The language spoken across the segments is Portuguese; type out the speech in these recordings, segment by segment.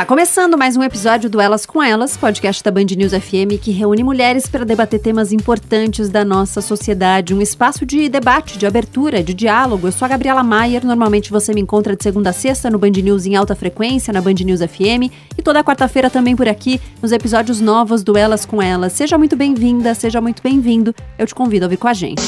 Tá começando mais um episódio do Elas com Elas, podcast da Band News FM que reúne mulheres para debater temas importantes da nossa sociedade. Um espaço de debate, de abertura, de diálogo. Eu sou a Gabriela Maier. Normalmente você me encontra de segunda a sexta no Band News em alta frequência, na Band News FM. E toda quarta-feira também por aqui, nos episódios novos do Elas com Elas. Seja muito bem-vinda, seja muito bem-vindo. Eu te convido a vir com a gente.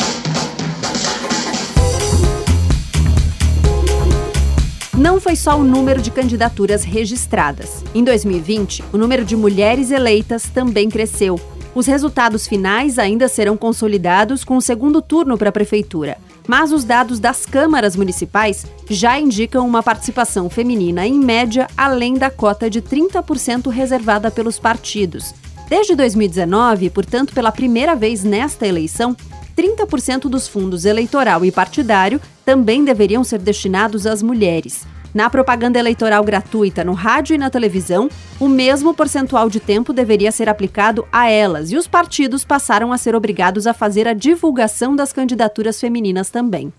Não foi só o número de candidaturas registradas. Em 2020, o número de mulheres eleitas também cresceu. Os resultados finais ainda serão consolidados com o segundo turno para a prefeitura, mas os dados das câmaras municipais já indicam uma participação feminina em média além da cota de 30% reservada pelos partidos. Desde 2019, portanto, pela primeira vez nesta eleição, 30% dos fundos eleitoral e partidário também deveriam ser destinados às mulheres. Na propaganda eleitoral gratuita no rádio e na televisão, o mesmo percentual de tempo deveria ser aplicado a elas e os partidos passaram a ser obrigados a fazer a divulgação das candidaturas femininas também.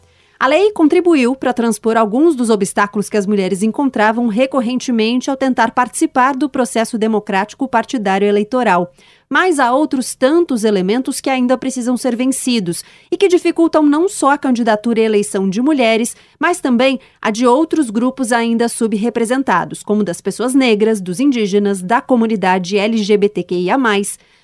A lei contribuiu para transpor alguns dos obstáculos que as mulheres encontravam recorrentemente ao tentar participar do processo democrático partidário eleitoral mas há outros tantos elementos que ainda precisam ser vencidos e que dificultam não só a candidatura e eleição de mulheres, mas também a de outros grupos ainda subrepresentados, como das pessoas negras, dos indígenas, da comunidade LGBTQIA.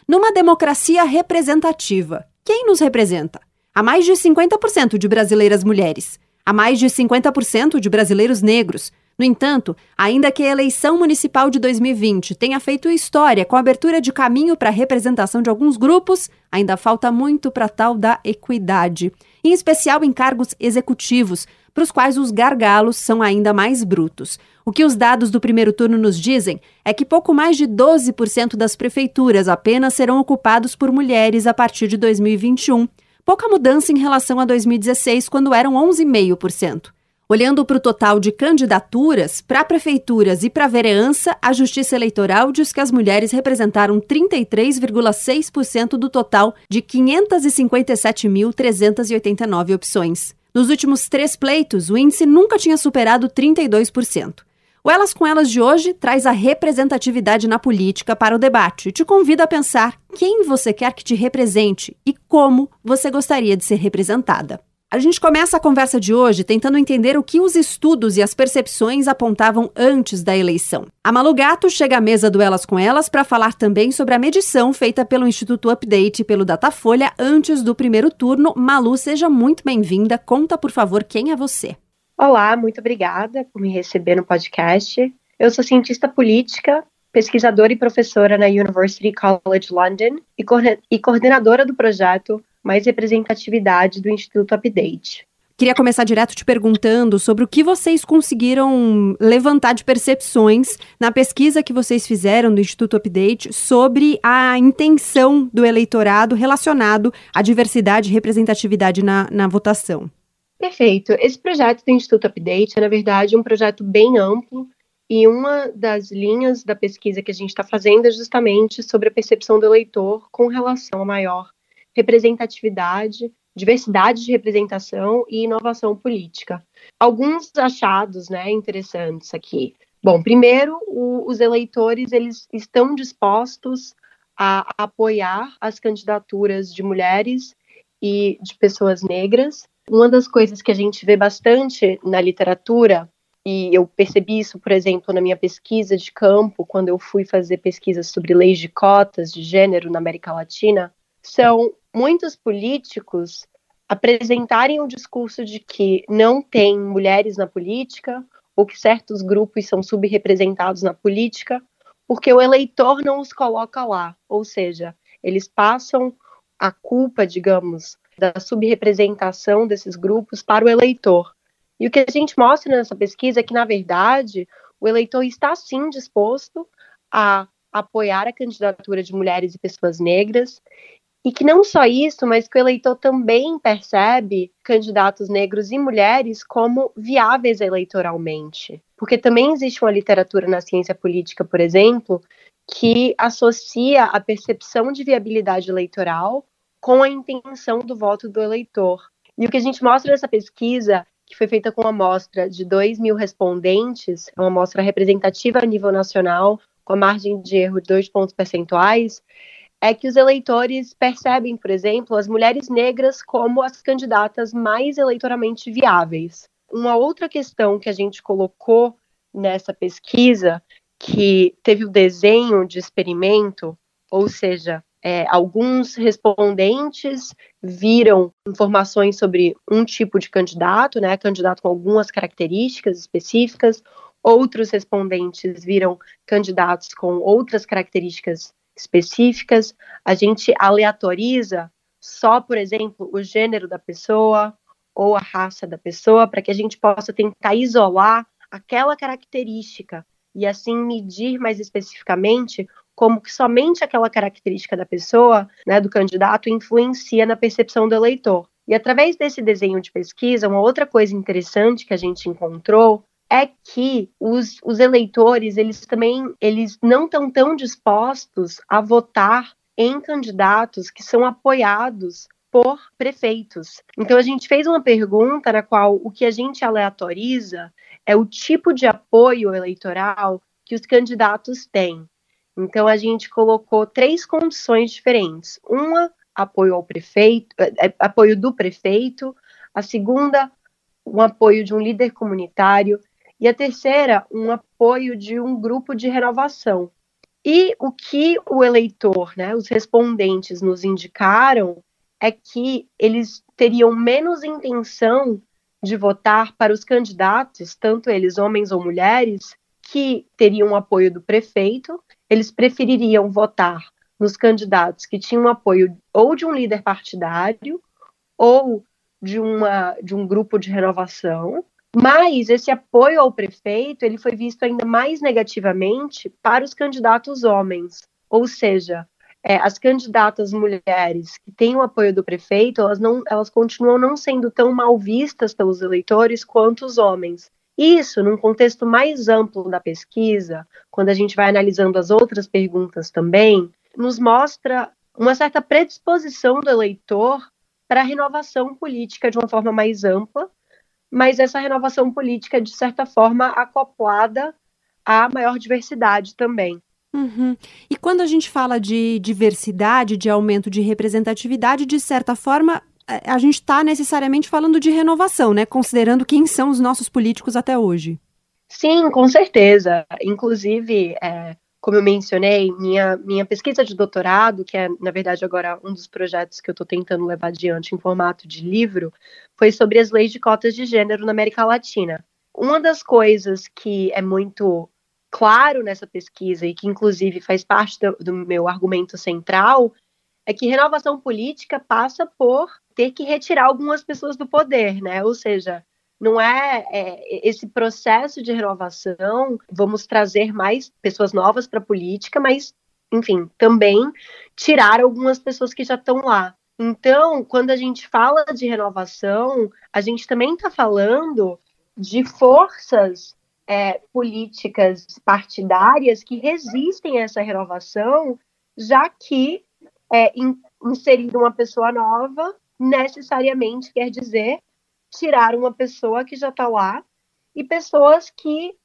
Numa democracia representativa, quem nos representa? Há mais de 50% de brasileiras mulheres, há mais de 50% de brasileiros negros, no entanto, ainda que a eleição municipal de 2020 tenha feito história com a abertura de caminho para a representação de alguns grupos, ainda falta muito para tal da equidade, em especial em cargos executivos, para os quais os gargalos são ainda mais brutos. O que os dados do primeiro turno nos dizem é que pouco mais de 12% das prefeituras apenas serão ocupados por mulheres a partir de 2021. Pouca mudança em relação a 2016, quando eram 11,5%. Olhando para o total de candidaturas para prefeituras e para vereança, a Justiça Eleitoral diz que as mulheres representaram 33,6% do total de 557.389 opções. Nos últimos três pleitos, o índice nunca tinha superado 32%. O Elas com Elas de hoje traz a representatividade na política para o debate e te convida a pensar quem você quer que te represente e como você gostaria de ser representada. A gente começa a conversa de hoje tentando entender o que os estudos e as percepções apontavam antes da eleição. A Malu Gato chega à mesa do Elas com Elas para falar também sobre a medição feita pelo Instituto Update e pelo Datafolha antes do primeiro turno. Malu, seja muito bem-vinda. Conta, por favor, quem é você. Olá, muito obrigada por me receber no podcast. Eu sou cientista política, pesquisadora e professora na University College London e coordenadora do projeto mais representatividade do Instituto Update. Queria começar direto te perguntando sobre o que vocês conseguiram levantar de percepções na pesquisa que vocês fizeram do Instituto Update sobre a intenção do eleitorado relacionado à diversidade e representatividade na, na votação. Perfeito. Esse projeto do Instituto Update é, na verdade, um projeto bem amplo e uma das linhas da pesquisa que a gente está fazendo é justamente sobre a percepção do eleitor com relação a maior representatividade, diversidade de representação e inovação política. Alguns achados, né, interessantes aqui. Bom, primeiro, o, os eleitores eles estão dispostos a apoiar as candidaturas de mulheres e de pessoas negras. Uma das coisas que a gente vê bastante na literatura, e eu percebi isso, por exemplo, na minha pesquisa de campo, quando eu fui fazer pesquisas sobre leis de cotas de gênero na América Latina, são muitos políticos apresentarem o discurso de que não tem mulheres na política ou que certos grupos são subrepresentados na política porque o eleitor não os coloca lá, ou seja, eles passam a culpa, digamos, da subrepresentação desses grupos para o eleitor. E o que a gente mostra nessa pesquisa é que, na verdade, o eleitor está sim disposto a apoiar a candidatura de mulheres e pessoas negras e que não só isso, mas que o eleitor também percebe candidatos negros e mulheres como viáveis eleitoralmente. Porque também existe uma literatura na ciência política, por exemplo, que associa a percepção de viabilidade eleitoral com a intenção do voto do eleitor. E o que a gente mostra nessa pesquisa, que foi feita com uma amostra de 2 mil respondentes, é uma amostra representativa a nível nacional, com a margem de erro de 2 pontos percentuais, é que os eleitores percebem, por exemplo, as mulheres negras como as candidatas mais eleitoralmente viáveis. Uma outra questão que a gente colocou nessa pesquisa, que teve o desenho de experimento, ou seja, é, alguns respondentes viram informações sobre um tipo de candidato, né, candidato com algumas características específicas, outros respondentes viram candidatos com outras características específicas. A gente aleatoriza só, por exemplo, o gênero da pessoa ou a raça da pessoa, para que a gente possa tentar isolar aquela característica e assim medir mais especificamente como que somente aquela característica da pessoa, né, do candidato, influencia na percepção do eleitor. E através desse desenho de pesquisa, uma outra coisa interessante que a gente encontrou é que os, os eleitores, eles também, eles não estão tão dispostos a votar em candidatos que são apoiados por prefeitos. Então a gente fez uma pergunta na qual o que a gente aleatoriza é o tipo de apoio eleitoral que os candidatos têm. Então a gente colocou três condições diferentes. Uma, apoio ao prefeito, é, é, apoio do prefeito, a segunda, um apoio de um líder comunitário e a terceira, um apoio de um grupo de renovação. E o que o eleitor, né, os respondentes nos indicaram é que eles teriam menos intenção de votar para os candidatos, tanto eles homens ou mulheres, que teriam apoio do prefeito, eles prefeririam votar nos candidatos que tinham apoio ou de um líder partidário ou de, uma, de um grupo de renovação, mas esse apoio ao prefeito ele foi visto ainda mais negativamente para os candidatos homens, ou seja, é, as candidatas mulheres que têm o apoio do prefeito, elas, não, elas continuam não sendo tão mal vistas pelos eleitores quanto os homens. Isso, num contexto mais amplo da pesquisa, quando a gente vai analisando as outras perguntas também, nos mostra uma certa predisposição do eleitor para a renovação política de uma forma mais ampla, mas essa renovação política, de certa forma, acoplada à maior diversidade também. Uhum. E quando a gente fala de diversidade, de aumento de representatividade, de certa forma, a gente está necessariamente falando de renovação, né? Considerando quem são os nossos políticos até hoje. Sim, com certeza. Inclusive, é, como eu mencionei, minha, minha pesquisa de doutorado, que é, na verdade, agora um dos projetos que eu estou tentando levar adiante em formato de livro, foi sobre as leis de cotas de gênero na América Latina. Uma das coisas que é muito claro nessa pesquisa e que inclusive faz parte do, do meu argumento central é que renovação política passa por ter que retirar algumas pessoas do poder, né? Ou seja, não é, é, esse processo de renovação, vamos trazer mais pessoas novas para a política, mas, enfim, também tirar algumas pessoas que já estão lá. Então, quando a gente fala de renovação, a gente também está falando de forças é, políticas partidárias que resistem a essa renovação, já que é, in, inserir uma pessoa nova necessariamente quer dizer tirar uma pessoa que já está lá e pessoas que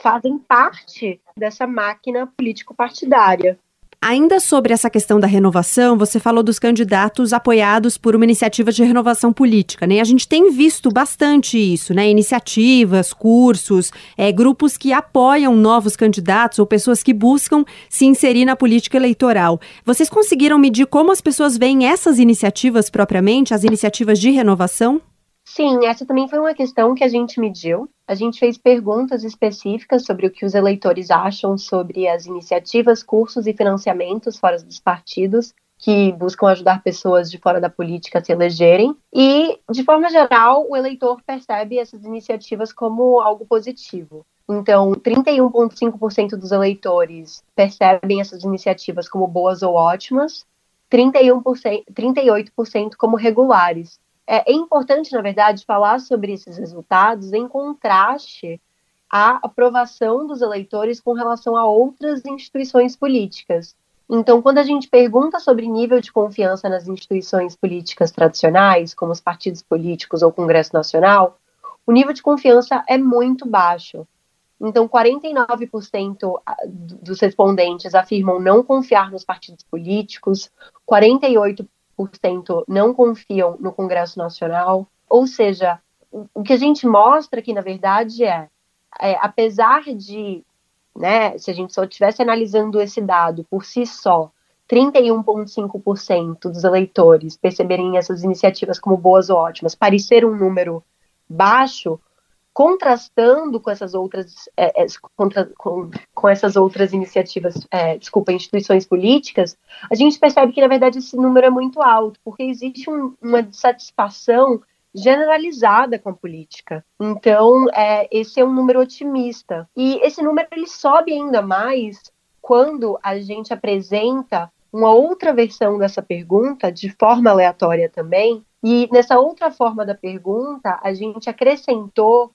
fazem parte dessa máquina político-partidária. Ainda sobre essa questão da renovação, você falou dos candidatos apoiados por uma iniciativa de renovação política, né? A gente tem visto bastante isso, né? Iniciativas, cursos, é, grupos que apoiam novos candidatos ou pessoas que buscam se inserir na política eleitoral. Vocês conseguiram medir como as pessoas veem essas iniciativas propriamente, as iniciativas de renovação? Sim, essa também foi uma questão que a gente mediu. A gente fez perguntas específicas sobre o que os eleitores acham sobre as iniciativas, cursos e financiamentos fora dos partidos que buscam ajudar pessoas de fora da política a se elegerem. E, de forma geral, o eleitor percebe essas iniciativas como algo positivo. Então, 31,5% dos eleitores percebem essas iniciativas como boas ou ótimas, 31%, 38% como regulares. É, é importante, na verdade, falar sobre esses resultados em contraste à aprovação dos eleitores com relação a outras instituições políticas. Então, quando a gente pergunta sobre nível de confiança nas instituições políticas tradicionais, como os partidos políticos ou o Congresso Nacional, o nível de confiança é muito baixo. Então, 49% dos respondentes afirmam não confiar nos partidos políticos, 48% não confiam no Congresso Nacional. Ou seja, o que a gente mostra aqui, na verdade, é, é apesar de, né, se a gente só estivesse analisando esse dado por si só, 31,5% dos eleitores perceberem essas iniciativas como boas ou ótimas, parecer um número baixo, contrastando com essas outras é, é, contra, com, com, essas outras iniciativas, é, desculpa, instituições políticas, a gente percebe que na verdade esse número é muito alto, porque existe um, uma satisfação generalizada com a política. Então, é, esse é um número otimista. E esse número ele sobe ainda mais quando a gente apresenta uma outra versão dessa pergunta, de forma aleatória também, e nessa outra forma da pergunta, a gente acrescentou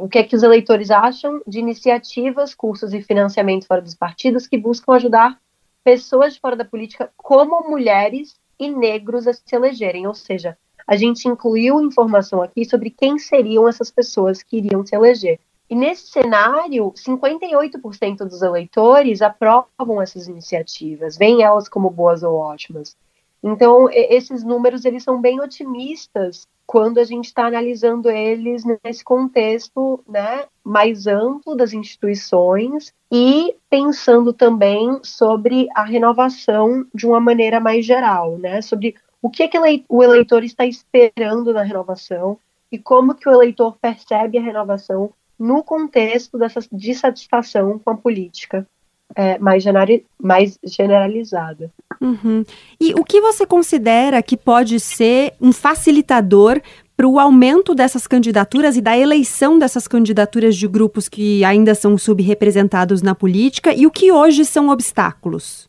o que é que os eleitores acham de iniciativas, cursos e financiamento fora dos partidos que buscam ajudar pessoas de fora da política, como mulheres e negros, a se elegerem. Ou seja, a gente incluiu informação aqui sobre quem seriam essas pessoas que iriam se eleger. E nesse cenário, 58% dos eleitores aprovam essas iniciativas, veem elas como boas ou ótimas. Então, esses números eles são bem otimistas quando a gente está analisando eles nesse contexto né, mais amplo das instituições e pensando também sobre a renovação de uma maneira mais geral, né, sobre o que, que o eleitor está esperando na renovação e como que o eleitor percebe a renovação no contexto dessa dissatisfação com a política é, mais, mais generalizada. Uhum. E o que você considera que pode ser um facilitador para o aumento dessas candidaturas e da eleição dessas candidaturas de grupos que ainda são subrepresentados na política e o que hoje são obstáculos?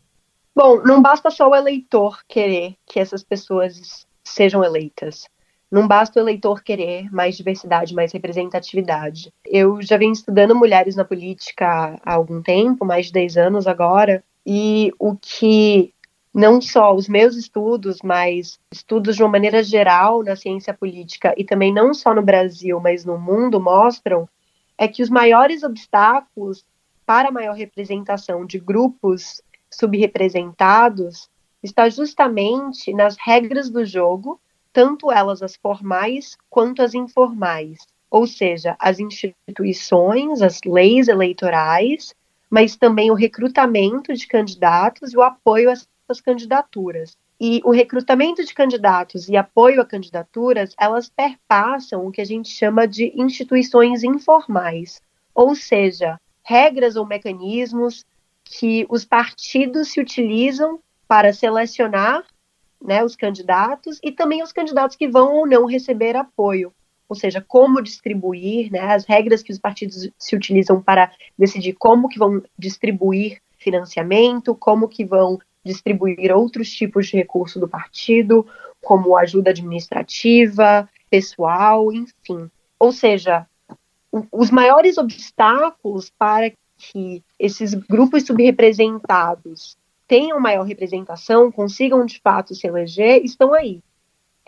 Bom, não basta só o eleitor querer que essas pessoas sejam eleitas. Não basta o eleitor querer mais diversidade, mais representatividade. Eu já venho estudando mulheres na política há algum tempo, mais de 10 anos agora, e o que não só os meus estudos, mas estudos de uma maneira geral na ciência política e também não só no Brasil, mas no mundo mostram é que os maiores obstáculos para a maior representação de grupos subrepresentados está justamente nas regras do jogo tanto elas as formais quanto as informais, ou seja, as instituições, as leis eleitorais, mas também o recrutamento de candidatos e o apoio a essas candidaturas. E o recrutamento de candidatos e apoio a candidaturas, elas perpassam o que a gente chama de instituições informais, ou seja, regras ou mecanismos que os partidos se utilizam para selecionar né, os candidatos e também os candidatos que vão ou não receber apoio, ou seja, como distribuir, né, as regras que os partidos se utilizam para decidir como que vão distribuir financiamento, como que vão distribuir outros tipos de recurso do partido, como ajuda administrativa, pessoal, enfim. Ou seja, os maiores obstáculos para que esses grupos subrepresentados tenham maior representação, consigam de fato se eleger, estão aí.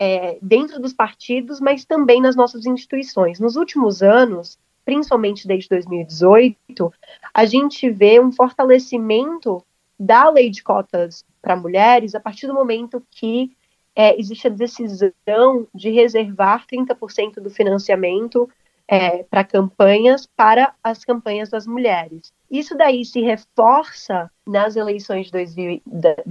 É, dentro dos partidos, mas também nas nossas instituições. Nos últimos anos, principalmente desde 2018, a gente vê um fortalecimento da lei de cotas para mulheres a partir do momento que é, existe a decisão de reservar 30% do financiamento é, para campanhas para as campanhas das mulheres. Isso daí se reforça nas eleições, de 2000,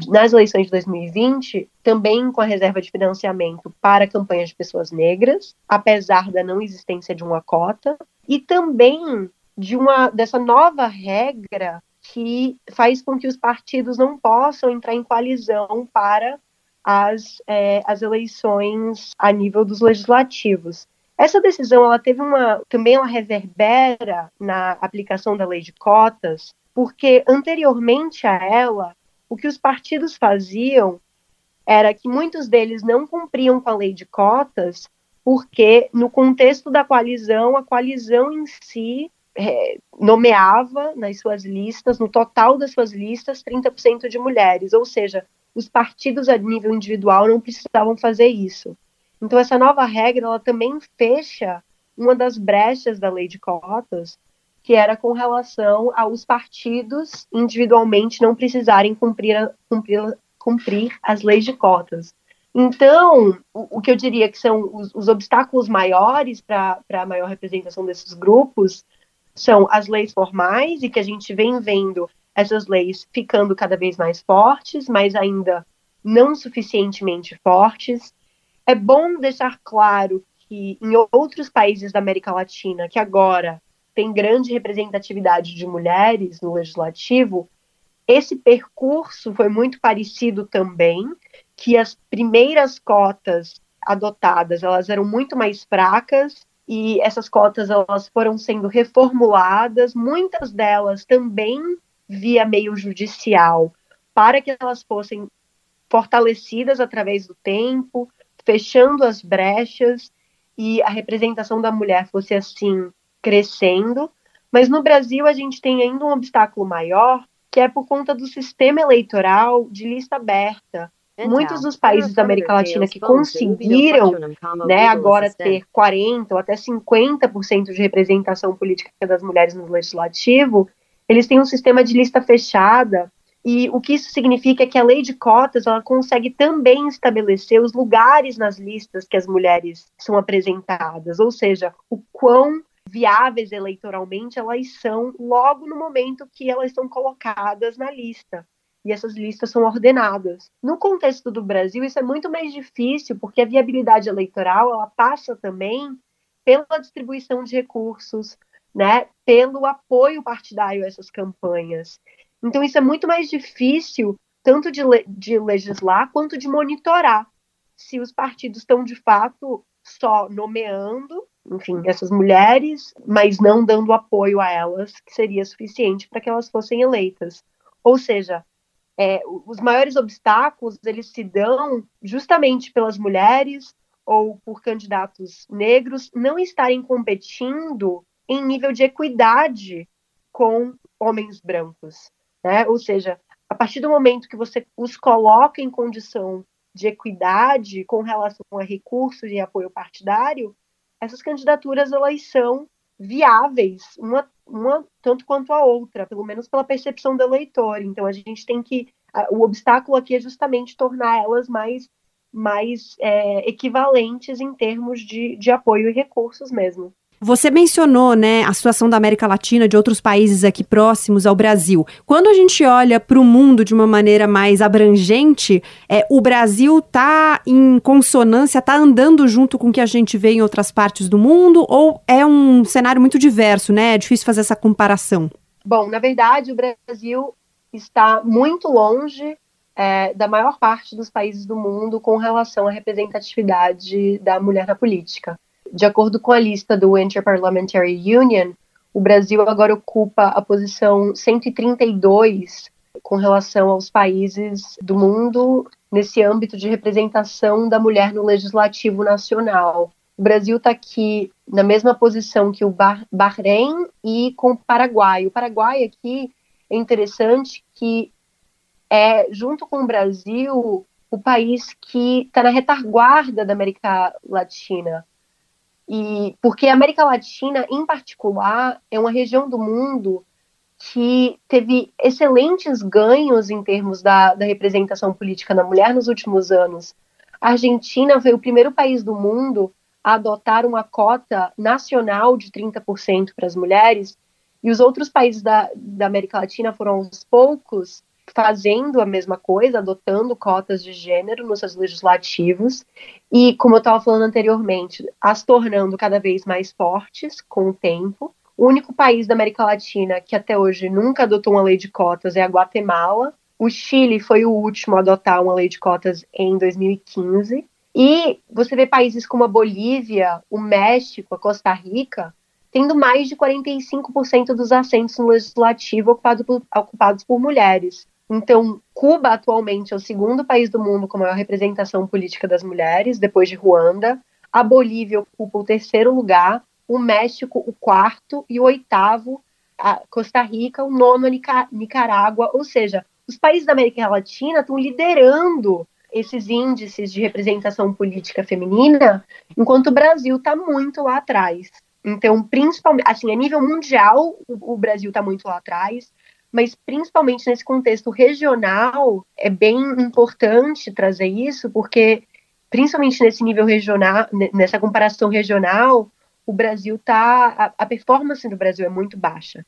nas eleições de 2020, também com a reserva de financiamento para campanhas de pessoas negras, apesar da não existência de uma cota, e também de uma dessa nova regra que faz com que os partidos não possam entrar em coalizão para as, é, as eleições a nível dos legislativos. Essa decisão ela teve uma também ela reverbera na aplicação da lei de cotas, porque anteriormente a ela, o que os partidos faziam era que muitos deles não cumpriam com a lei de cotas, porque no contexto da coalizão, a coalizão em si é, nomeava nas suas listas, no total das suas listas, 30% de mulheres, ou seja, os partidos a nível individual não precisavam fazer isso. Então essa nova regra ela também fecha uma das brechas da lei de cotas, que era com relação aos partidos individualmente não precisarem cumprir, cumprir, cumprir as leis de cotas. Então, o, o que eu diria que são os, os obstáculos maiores para a maior representação desses grupos são as leis formais, e que a gente vem vendo essas leis ficando cada vez mais fortes, mas ainda não suficientemente fortes. É bom deixar claro que em outros países da América Latina, que agora tem grande representatividade de mulheres no legislativo, esse percurso foi muito parecido também, que as primeiras cotas adotadas, elas eram muito mais fracas e essas cotas elas foram sendo reformuladas, muitas delas também via meio judicial, para que elas fossem fortalecidas através do tempo, fechando as brechas e a representação da mulher fosse assim crescendo. Mas no Brasil a gente tem ainda um obstáculo maior, que é por conta do sistema eleitoral de lista aberta, então, Muitos dos países da América Latina que conseguiram né, agora ter 40% ou até 50% de representação política das mulheres no legislativo, eles têm um sistema de lista fechada, e o que isso significa é que a lei de cotas ela consegue também estabelecer os lugares nas listas que as mulheres são apresentadas, ou seja, o quão viáveis eleitoralmente elas são logo no momento que elas são colocadas na lista e essas listas são ordenadas. No contexto do Brasil, isso é muito mais difícil, porque a viabilidade eleitoral ela passa também pela distribuição de recursos, né, pelo apoio partidário a essas campanhas. Então, isso é muito mais difícil, tanto de, le de legislar quanto de monitorar se os partidos estão, de fato, só nomeando, enfim, essas mulheres, mas não dando apoio a elas, que seria suficiente para que elas fossem eleitas. Ou seja, é, os maiores obstáculos eles se dão justamente pelas mulheres ou por candidatos negros não estarem competindo em nível de equidade com homens brancos, né? Ou seja, a partir do momento que você os coloca em condição de equidade com relação a recursos e apoio partidário, essas candidaturas elas são viáveis, uma, uma tanto quanto a outra, pelo menos pela percepção do eleitor. Então a gente tem que. O obstáculo aqui é justamente tornar elas mais, mais é, equivalentes em termos de, de apoio e recursos mesmo. Você mencionou, né, a situação da América Latina, de outros países aqui próximos ao Brasil. Quando a gente olha para o mundo de uma maneira mais abrangente, é, o Brasil está em consonância, está andando junto com o que a gente vê em outras partes do mundo, ou é um cenário muito diverso, né? É difícil fazer essa comparação. Bom, na verdade, o Brasil está muito longe é, da maior parte dos países do mundo com relação à representatividade da mulher na política. De acordo com a lista do Interparliamentary Union, o Brasil agora ocupa a posição 132 com relação aos países do mundo nesse âmbito de representação da mulher no legislativo nacional. O Brasil está aqui na mesma posição que o Bahrein e com o Paraguai. O Paraguai aqui é interessante que é, junto com o Brasil, o país que está na retaguarda da América Latina. E porque a América Latina, em particular, é uma região do mundo que teve excelentes ganhos em termos da, da representação política da mulher nos últimos anos. A Argentina foi o primeiro país do mundo a adotar uma cota nacional de 30% para as mulheres, e os outros países da, da América Latina foram aos poucos fazendo a mesma coisa, adotando cotas de gênero nos seus legislativos e, como eu estava falando anteriormente, as tornando cada vez mais fortes com o tempo. O único país da América Latina que até hoje nunca adotou uma lei de cotas é a Guatemala. O Chile foi o último a adotar uma lei de cotas em 2015. E você vê países como a Bolívia, o México, a Costa Rica, tendo mais de 45% dos assentos no legislativo ocupado por, ocupados por mulheres. Então, Cuba atualmente é o segundo país do mundo com maior representação política das mulheres, depois de Ruanda. A Bolívia ocupa o terceiro lugar, o México o quarto e o oitavo, a Costa Rica o nono, a Nicarágua. Ou seja, os países da América Latina estão liderando esses índices de representação política feminina, enquanto o Brasil está muito lá atrás. Então, principalmente, assim, a nível mundial, o, o Brasil está muito lá atrás, mas principalmente nesse contexto regional, é bem importante trazer isso, porque principalmente nesse nível regional, nessa comparação regional, o Brasil tá. A, a performance do Brasil é muito baixa.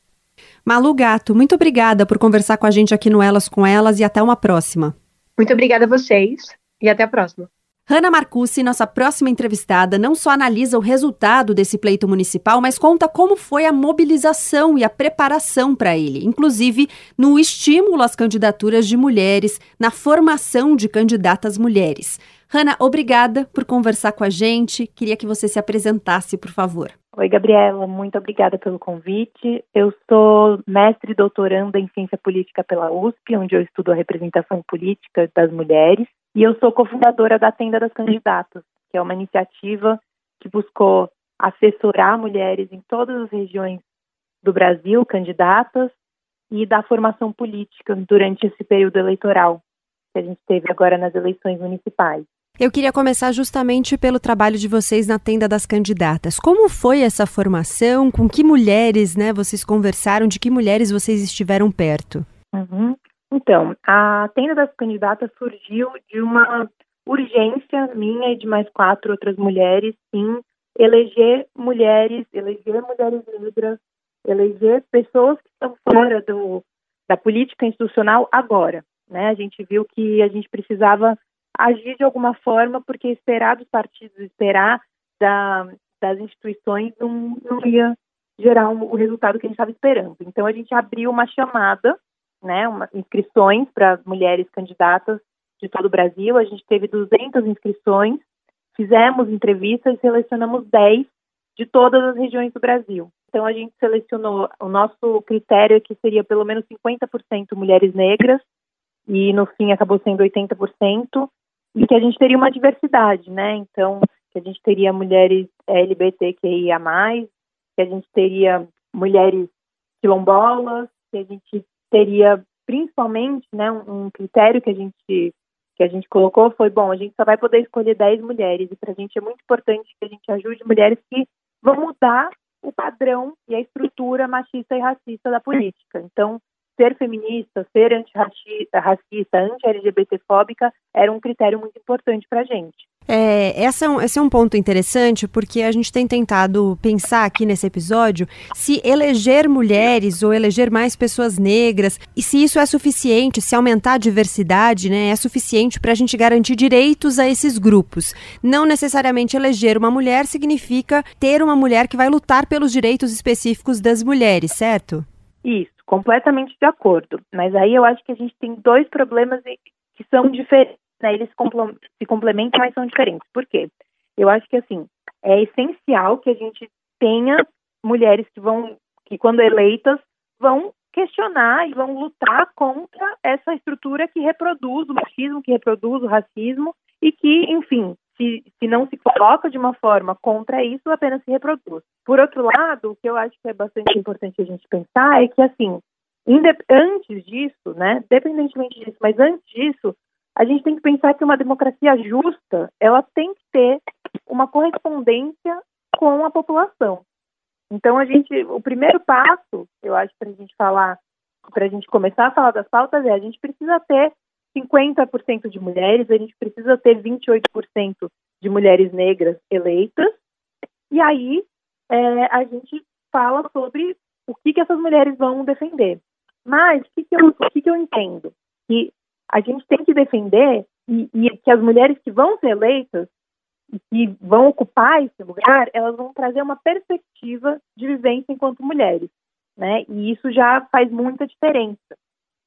Malu Gato, muito obrigada por conversar com a gente aqui no Elas com Elas e até uma próxima. Muito obrigada a vocês e até a próxima. Hanna Marcucci, nossa próxima entrevistada, não só analisa o resultado desse pleito municipal, mas conta como foi a mobilização e a preparação para ele, inclusive no estímulo às candidaturas de mulheres, na formação de candidatas mulheres. Hanna, obrigada por conversar com a gente. Queria que você se apresentasse, por favor. Oi, Gabriela, muito obrigada pelo convite. Eu sou mestre e doutoranda em ciência política pela USP, onde eu estudo a representação política das mulheres. E eu sou cofundadora da Tenda das Candidatas, que é uma iniciativa que buscou assessorar mulheres em todas as regiões do Brasil, candidatas, e da formação política durante esse período eleitoral que a gente teve agora nas eleições municipais. Eu queria começar justamente pelo trabalho de vocês na tenda das candidatas. Como foi essa formação? Com que mulheres, né, vocês conversaram? De que mulheres vocês estiveram perto? Uhum. Então, a tenda das candidatas surgiu de uma urgência minha e de mais quatro outras mulheres em eleger mulheres, eleger mulheres negras, eleger pessoas que estão fora do, da política institucional agora. Né? A gente viu que a gente precisava agir de alguma forma, porque esperar dos partidos, esperar da, das instituições não, não ia gerar o resultado que a gente estava esperando. Então a gente abriu uma chamada né, uma, inscrições para mulheres candidatas de todo o Brasil. A gente teve 200 inscrições, fizemos entrevistas e selecionamos 10 de todas as regiões do Brasil. Então a gente selecionou o nosso critério é que seria pelo menos 50% mulheres negras e no fim acabou sendo 80% e que a gente teria uma diversidade, né? Então que a gente teria mulheres LGBTQIA+, que a gente teria mulheres quilombolas, que a gente teria principalmente, né, um, critério que a gente que a gente colocou foi bom, a gente só vai poder escolher 10 mulheres e para a gente é muito importante que a gente ajude mulheres que vão mudar o padrão e a estrutura machista e racista da política. Então, ser feminista, ser antirracista, anti-LGBTfóbica era um critério muito importante para a gente. É, essa é esse é um ponto interessante porque a gente tem tentado pensar aqui nesse episódio se eleger mulheres ou eleger mais pessoas negras e se isso é suficiente, se aumentar a diversidade, né, é suficiente para a gente garantir direitos a esses grupos. Não necessariamente eleger uma mulher significa ter uma mulher que vai lutar pelos direitos específicos das mulheres, certo? Isso, completamente de acordo. Mas aí eu acho que a gente tem dois problemas que são diferentes né, eles se complementam, mas são diferentes. Por quê? Eu acho que assim é essencial que a gente tenha mulheres que vão, que quando eleitas, vão questionar e vão lutar contra essa estrutura que reproduz o machismo, que reproduz o racismo e que, enfim, se, se não se coloca de uma forma contra isso, apenas se reproduz. Por outro lado, o que eu acho que é bastante importante a gente pensar é que, assim, antes disso, né, independentemente disso, mas antes disso, a gente tem que pensar que uma democracia justa, ela tem que ter uma correspondência com a população. Então a gente, o primeiro passo, eu acho, para a gente falar, para a gente começar a falar das pautas é a gente precisa ter 50% de mulheres, a gente precisa ter 28% de mulheres negras eleitas, e aí é, a gente fala sobre o que, que essas mulheres vão defender. Mas o que, que, eu, o que, que eu entendo? Que a gente tem que defender e, e, que as mulheres que vão ser eleitas e que vão ocupar esse lugar, elas vão trazer uma perspectiva de vivência enquanto mulheres, né? E isso já faz muita diferença.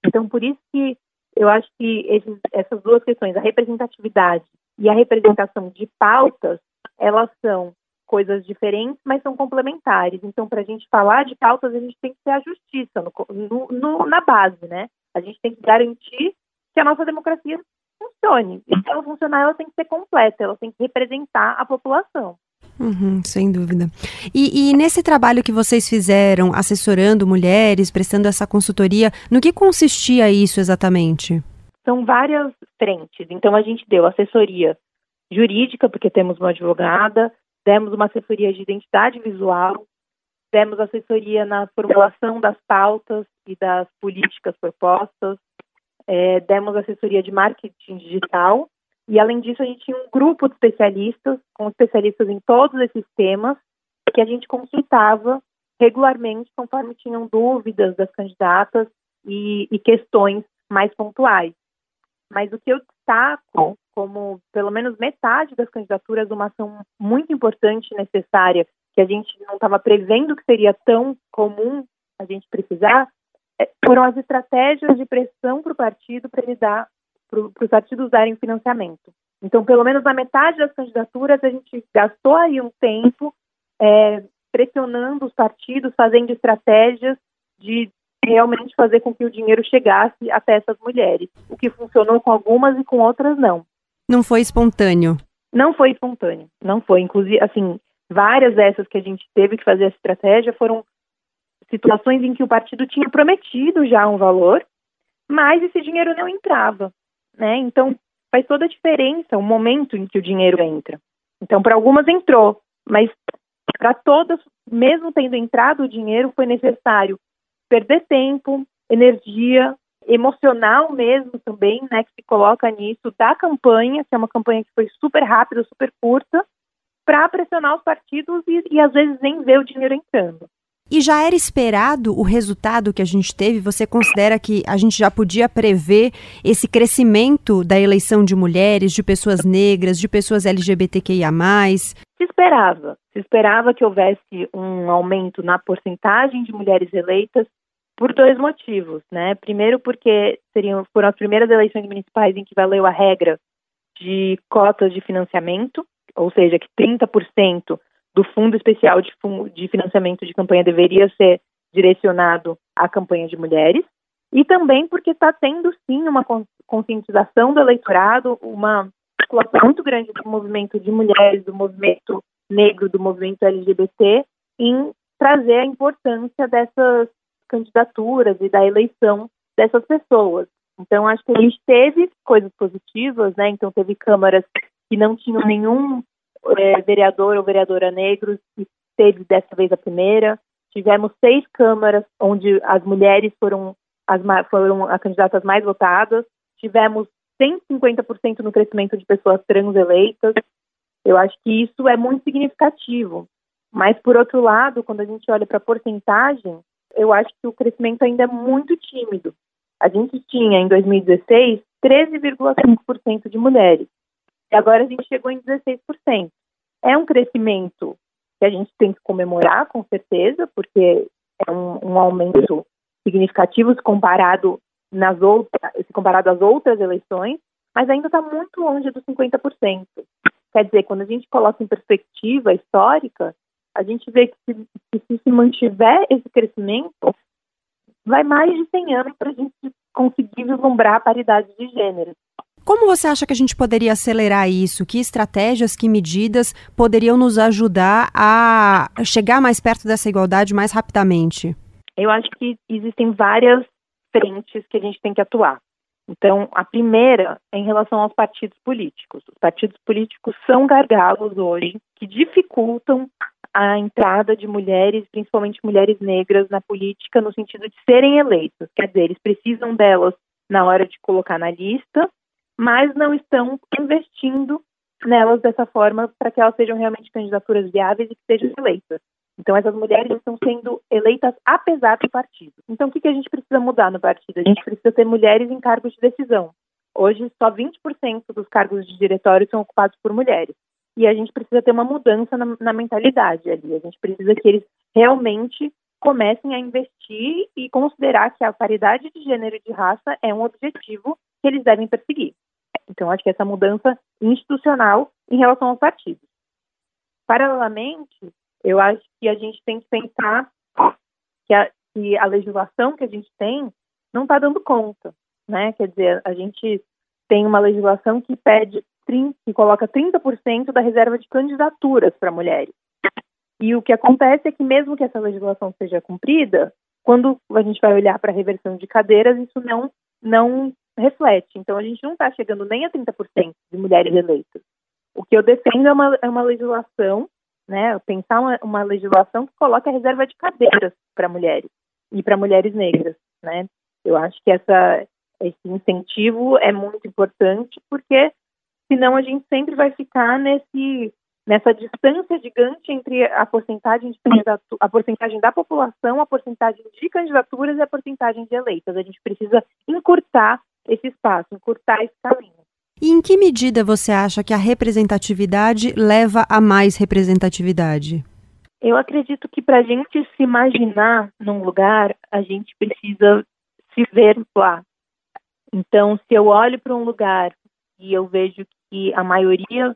Então, por isso que eu acho que esses, essas duas questões, a representatividade e a representação de pautas, elas são coisas diferentes, mas são complementares. Então, para a gente falar de pautas, a gente tem que ter a justiça no, no, na base, né? A gente tem que garantir que a nossa democracia funcione. E para ela funcionar, ela tem que ser completa, ela tem que representar a população. Uhum, sem dúvida. E, e, nesse trabalho que vocês fizeram, assessorando mulheres, prestando essa consultoria, no que consistia isso exatamente? São várias frentes. Então, a gente deu assessoria jurídica, porque temos uma advogada, demos uma assessoria de identidade visual, demos assessoria na formulação das pautas e das políticas propostas, é, demos assessoria de marketing digital e, além disso, a gente tinha um grupo de especialistas, com especialistas em todos esses temas, que a gente consultava regularmente conforme tinham dúvidas das candidatas e, e questões mais pontuais. Mas o que eu destaco como pelo menos metade das candidaturas uma ação muito importante e necessária que a gente não estava prevendo que seria tão comum a gente precisar foram as estratégias de pressão para o partido para ele dar para os partidos darem financiamento. Então, pelo menos na metade das candidaturas a gente gastou aí um tempo é, pressionando os partidos, fazendo estratégias de realmente fazer com que o dinheiro chegasse até essas mulheres. O que funcionou com algumas e com outras não. Não foi espontâneo. Não foi espontâneo, não foi. Inclusive, assim, várias dessas que a gente teve que fazer a estratégia foram situações em que o partido tinha prometido já um valor, mas esse dinheiro não entrava, né? Então, faz toda a diferença o momento em que o dinheiro entra. Então, para algumas entrou, mas para todas, mesmo tendo entrado o dinheiro, foi necessário perder tempo, energia, emocional mesmo também, né, que se coloca nisso da campanha, que é uma campanha que foi super rápida, super curta, para pressionar os partidos e, e às vezes nem ver o dinheiro entrando. E já era esperado o resultado que a gente teve? Você considera que a gente já podia prever esse crescimento da eleição de mulheres, de pessoas negras, de pessoas LGBTQIA? Se esperava. Se esperava que houvesse um aumento na porcentagem de mulheres eleitas por dois motivos, né? Primeiro, porque seriam, foram as primeiras eleições municipais em que valeu a regra de cotas de financiamento, ou seja, que 30% do Fundo Especial de, de Financiamento de Campanha deveria ser direcionado à campanha de mulheres, e também porque está tendo, sim, uma conscientização do eleitorado, uma circulação muito grande do movimento de mulheres, do movimento negro, do movimento LGBT, em trazer a importância dessas candidaturas e da eleição dessas pessoas. Então, acho que a gente teve coisas positivas, né? Então, teve câmaras que não tinham nenhum é, vereador ou vereadora negros, e teve dessa vez a primeira. Tivemos seis câmaras onde as mulheres foram as, foram as candidatas mais votadas. Tivemos 150% no crescimento de pessoas trans eleitas. Eu acho que isso é muito significativo. Mas, por outro lado, quando a gente olha para a porcentagem, eu acho que o crescimento ainda é muito tímido. A gente tinha, em 2016, 13,5% de mulheres. E agora a gente chegou em 16%. É um crescimento que a gente tem que comemorar, com certeza, porque é um, um aumento significativo se comparado, nas outras, se comparado às outras eleições, mas ainda está muito longe dos 50%. Quer dizer, quando a gente coloca em perspectiva histórica, a gente vê que se, que se, mantiver esse crescimento, vai mais de 100 anos para a gente conseguir vislumbrar a paridade de gênero. Como você acha que a gente poderia acelerar isso? Que estratégias, que medidas poderiam nos ajudar a chegar mais perto dessa igualdade mais rapidamente? Eu acho que existem várias frentes que a gente tem que atuar. Então, a primeira é em relação aos partidos políticos. Os partidos políticos são gargalos hoje que dificultam a entrada de mulheres, principalmente mulheres negras, na política no sentido de serem eleitas. Quer dizer, eles precisam delas na hora de colocar na lista, mas não estão investindo nelas dessa forma para que elas sejam realmente candidaturas viáveis e que sejam eleitas. Então, essas mulheres estão sendo eleitas apesar do partido. Então, o que, que a gente precisa mudar no partido? A gente precisa ter mulheres em cargos de decisão. Hoje, só 20% dos cargos de diretório são ocupados por mulheres. E a gente precisa ter uma mudança na, na mentalidade ali. A gente precisa que eles realmente comecem a investir e considerar que a paridade de gênero e de raça é um objetivo que eles devem perseguir. Então, acho que essa mudança institucional em relação aos partidos. Paralelamente, eu acho que a gente tem que pensar que a, que a legislação que a gente tem não está dando conta, né? Quer dizer, a gente tem uma legislação que pede 30, que coloca 30% da reserva de candidaturas para mulheres. E o que acontece é que mesmo que essa legislação seja cumprida, quando a gente vai olhar para a reversão de cadeiras, isso não não reflete. Então a gente não está chegando nem a 30% de mulheres eleitas. O que eu defendo é uma, é uma legislação né? Pensar uma, uma legislação que coloque a reserva de cadeiras para mulheres e para mulheres negras, né? Eu acho que essa, esse incentivo é muito importante porque senão a gente sempre vai ficar nesse nessa distância gigante entre a porcentagem de a porcentagem da população, a porcentagem de candidaturas e a porcentagem de eleitas. A gente precisa encurtar esse espaço, encurtar esse caminho. E em que medida você acha que a representatividade leva a mais representatividade? Eu acredito que para a gente se imaginar num lugar, a gente precisa se ver lá. Então, se eu olho para um lugar e eu vejo que a maioria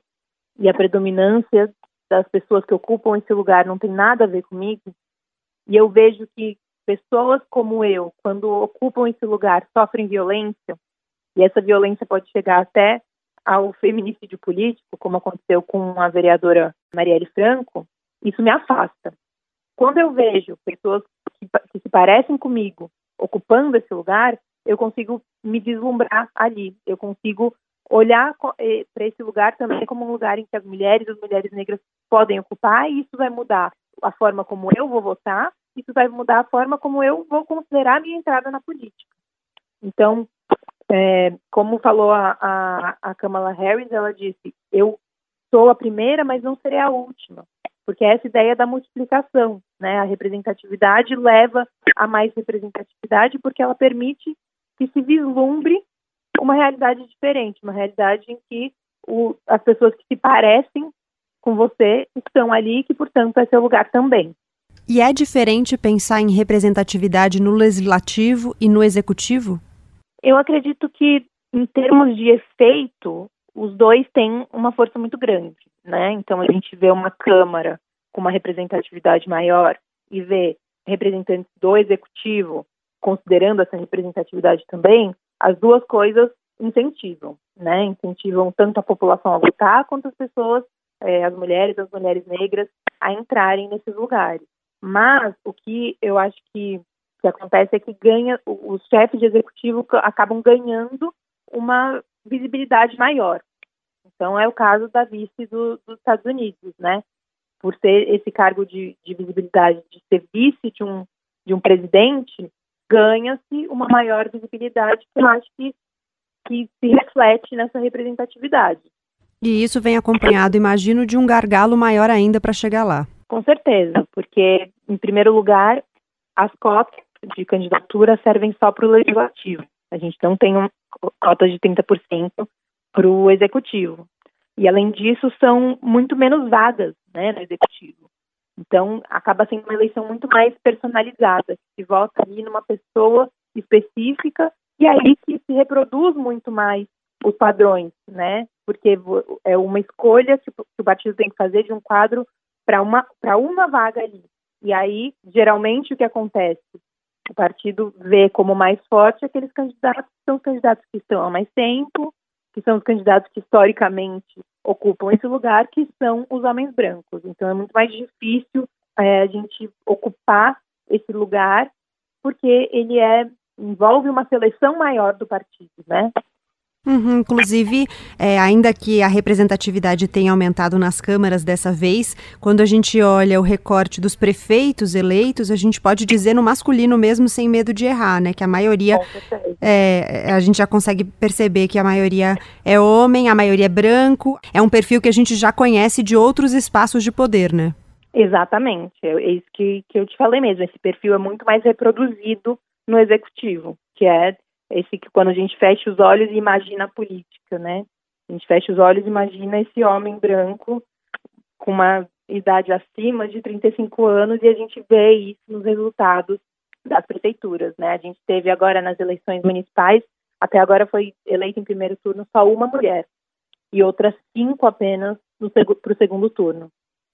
e a predominância das pessoas que ocupam esse lugar não tem nada a ver comigo, e eu vejo que pessoas como eu, quando ocupam esse lugar, sofrem violência, e essa violência pode chegar até ao feminicídio político, como aconteceu com a vereadora Marielle Franco, isso me afasta. Quando eu vejo pessoas que, que se parecem comigo ocupando esse lugar, eu consigo me deslumbrar ali, eu consigo olhar para esse lugar também como um lugar em que as mulheres, as mulheres negras podem ocupar, e isso vai mudar a forma como eu vou votar, isso vai mudar a forma como eu vou considerar a minha entrada na política. Então, é, como falou a, a, a Kamala Harris, ela disse: eu sou a primeira, mas não serei a última, porque essa ideia da multiplicação, né? A representatividade leva a mais representatividade porque ela permite que se vislumbre uma realidade diferente, uma realidade em que o, as pessoas que se parecem com você estão ali, que portanto é seu lugar também. E é diferente pensar em representatividade no legislativo e no executivo? Eu acredito que, em termos de efeito, os dois têm uma força muito grande, né? Então, a gente vê uma Câmara com uma representatividade maior e vê representantes do Executivo considerando essa representatividade também, as duas coisas incentivam, né? Incentivam tanto a população a votar quanto as pessoas, é, as mulheres, as mulheres negras, a entrarem nesses lugares. Mas o que eu acho que que acontece é que ganha, os chefes de executivo acabam ganhando uma visibilidade maior. Então é o caso da vice do, dos Estados Unidos, né? Por ser esse cargo de, de visibilidade, de ser vice de um, de um presidente, ganha-se uma maior visibilidade que eu acho que, que se reflete nessa representatividade. E isso vem acompanhado, imagino, de um gargalo maior ainda para chegar lá. Com certeza, porque, em primeiro lugar, as cotas de candidatura servem só para o legislativo. A gente não tem uma cota de 30% para o executivo. E, além disso, são muito menos vagas né, no executivo. Então, acaba sendo uma eleição muito mais personalizada, se vota ali numa pessoa específica e aí que se reproduz muito mais os padrões, né? Porque é uma escolha que o partido tem que fazer de um quadro para uma, uma vaga ali. E aí, geralmente, o que acontece? o partido vê como mais forte aqueles candidatos que são os candidatos que estão há mais tempo, que são os candidatos que historicamente ocupam esse lugar, que são os homens brancos. Então é muito mais difícil é, a gente ocupar esse lugar, porque ele é envolve uma seleção maior do partido, né? Uhum, inclusive, é, ainda que a representatividade tenha aumentado nas câmaras dessa vez, quando a gente olha o recorte dos prefeitos eleitos, a gente pode dizer no masculino mesmo, sem medo de errar, né? Que a maioria. É, a gente já consegue perceber que a maioria é homem, a maioria é branco. É um perfil que a gente já conhece de outros espaços de poder, né? Exatamente. É, é isso que, que eu te falei mesmo. Esse perfil é muito mais reproduzido no executivo, que é esse que quando a gente fecha os olhos e imagina a política, né? A gente fecha os olhos e imagina esse homem branco com uma idade acima de 35 anos e a gente vê isso nos resultados das prefeituras, né? A gente teve agora nas eleições municipais, até agora foi eleita em primeiro turno só uma mulher e outras cinco apenas para o segundo turno.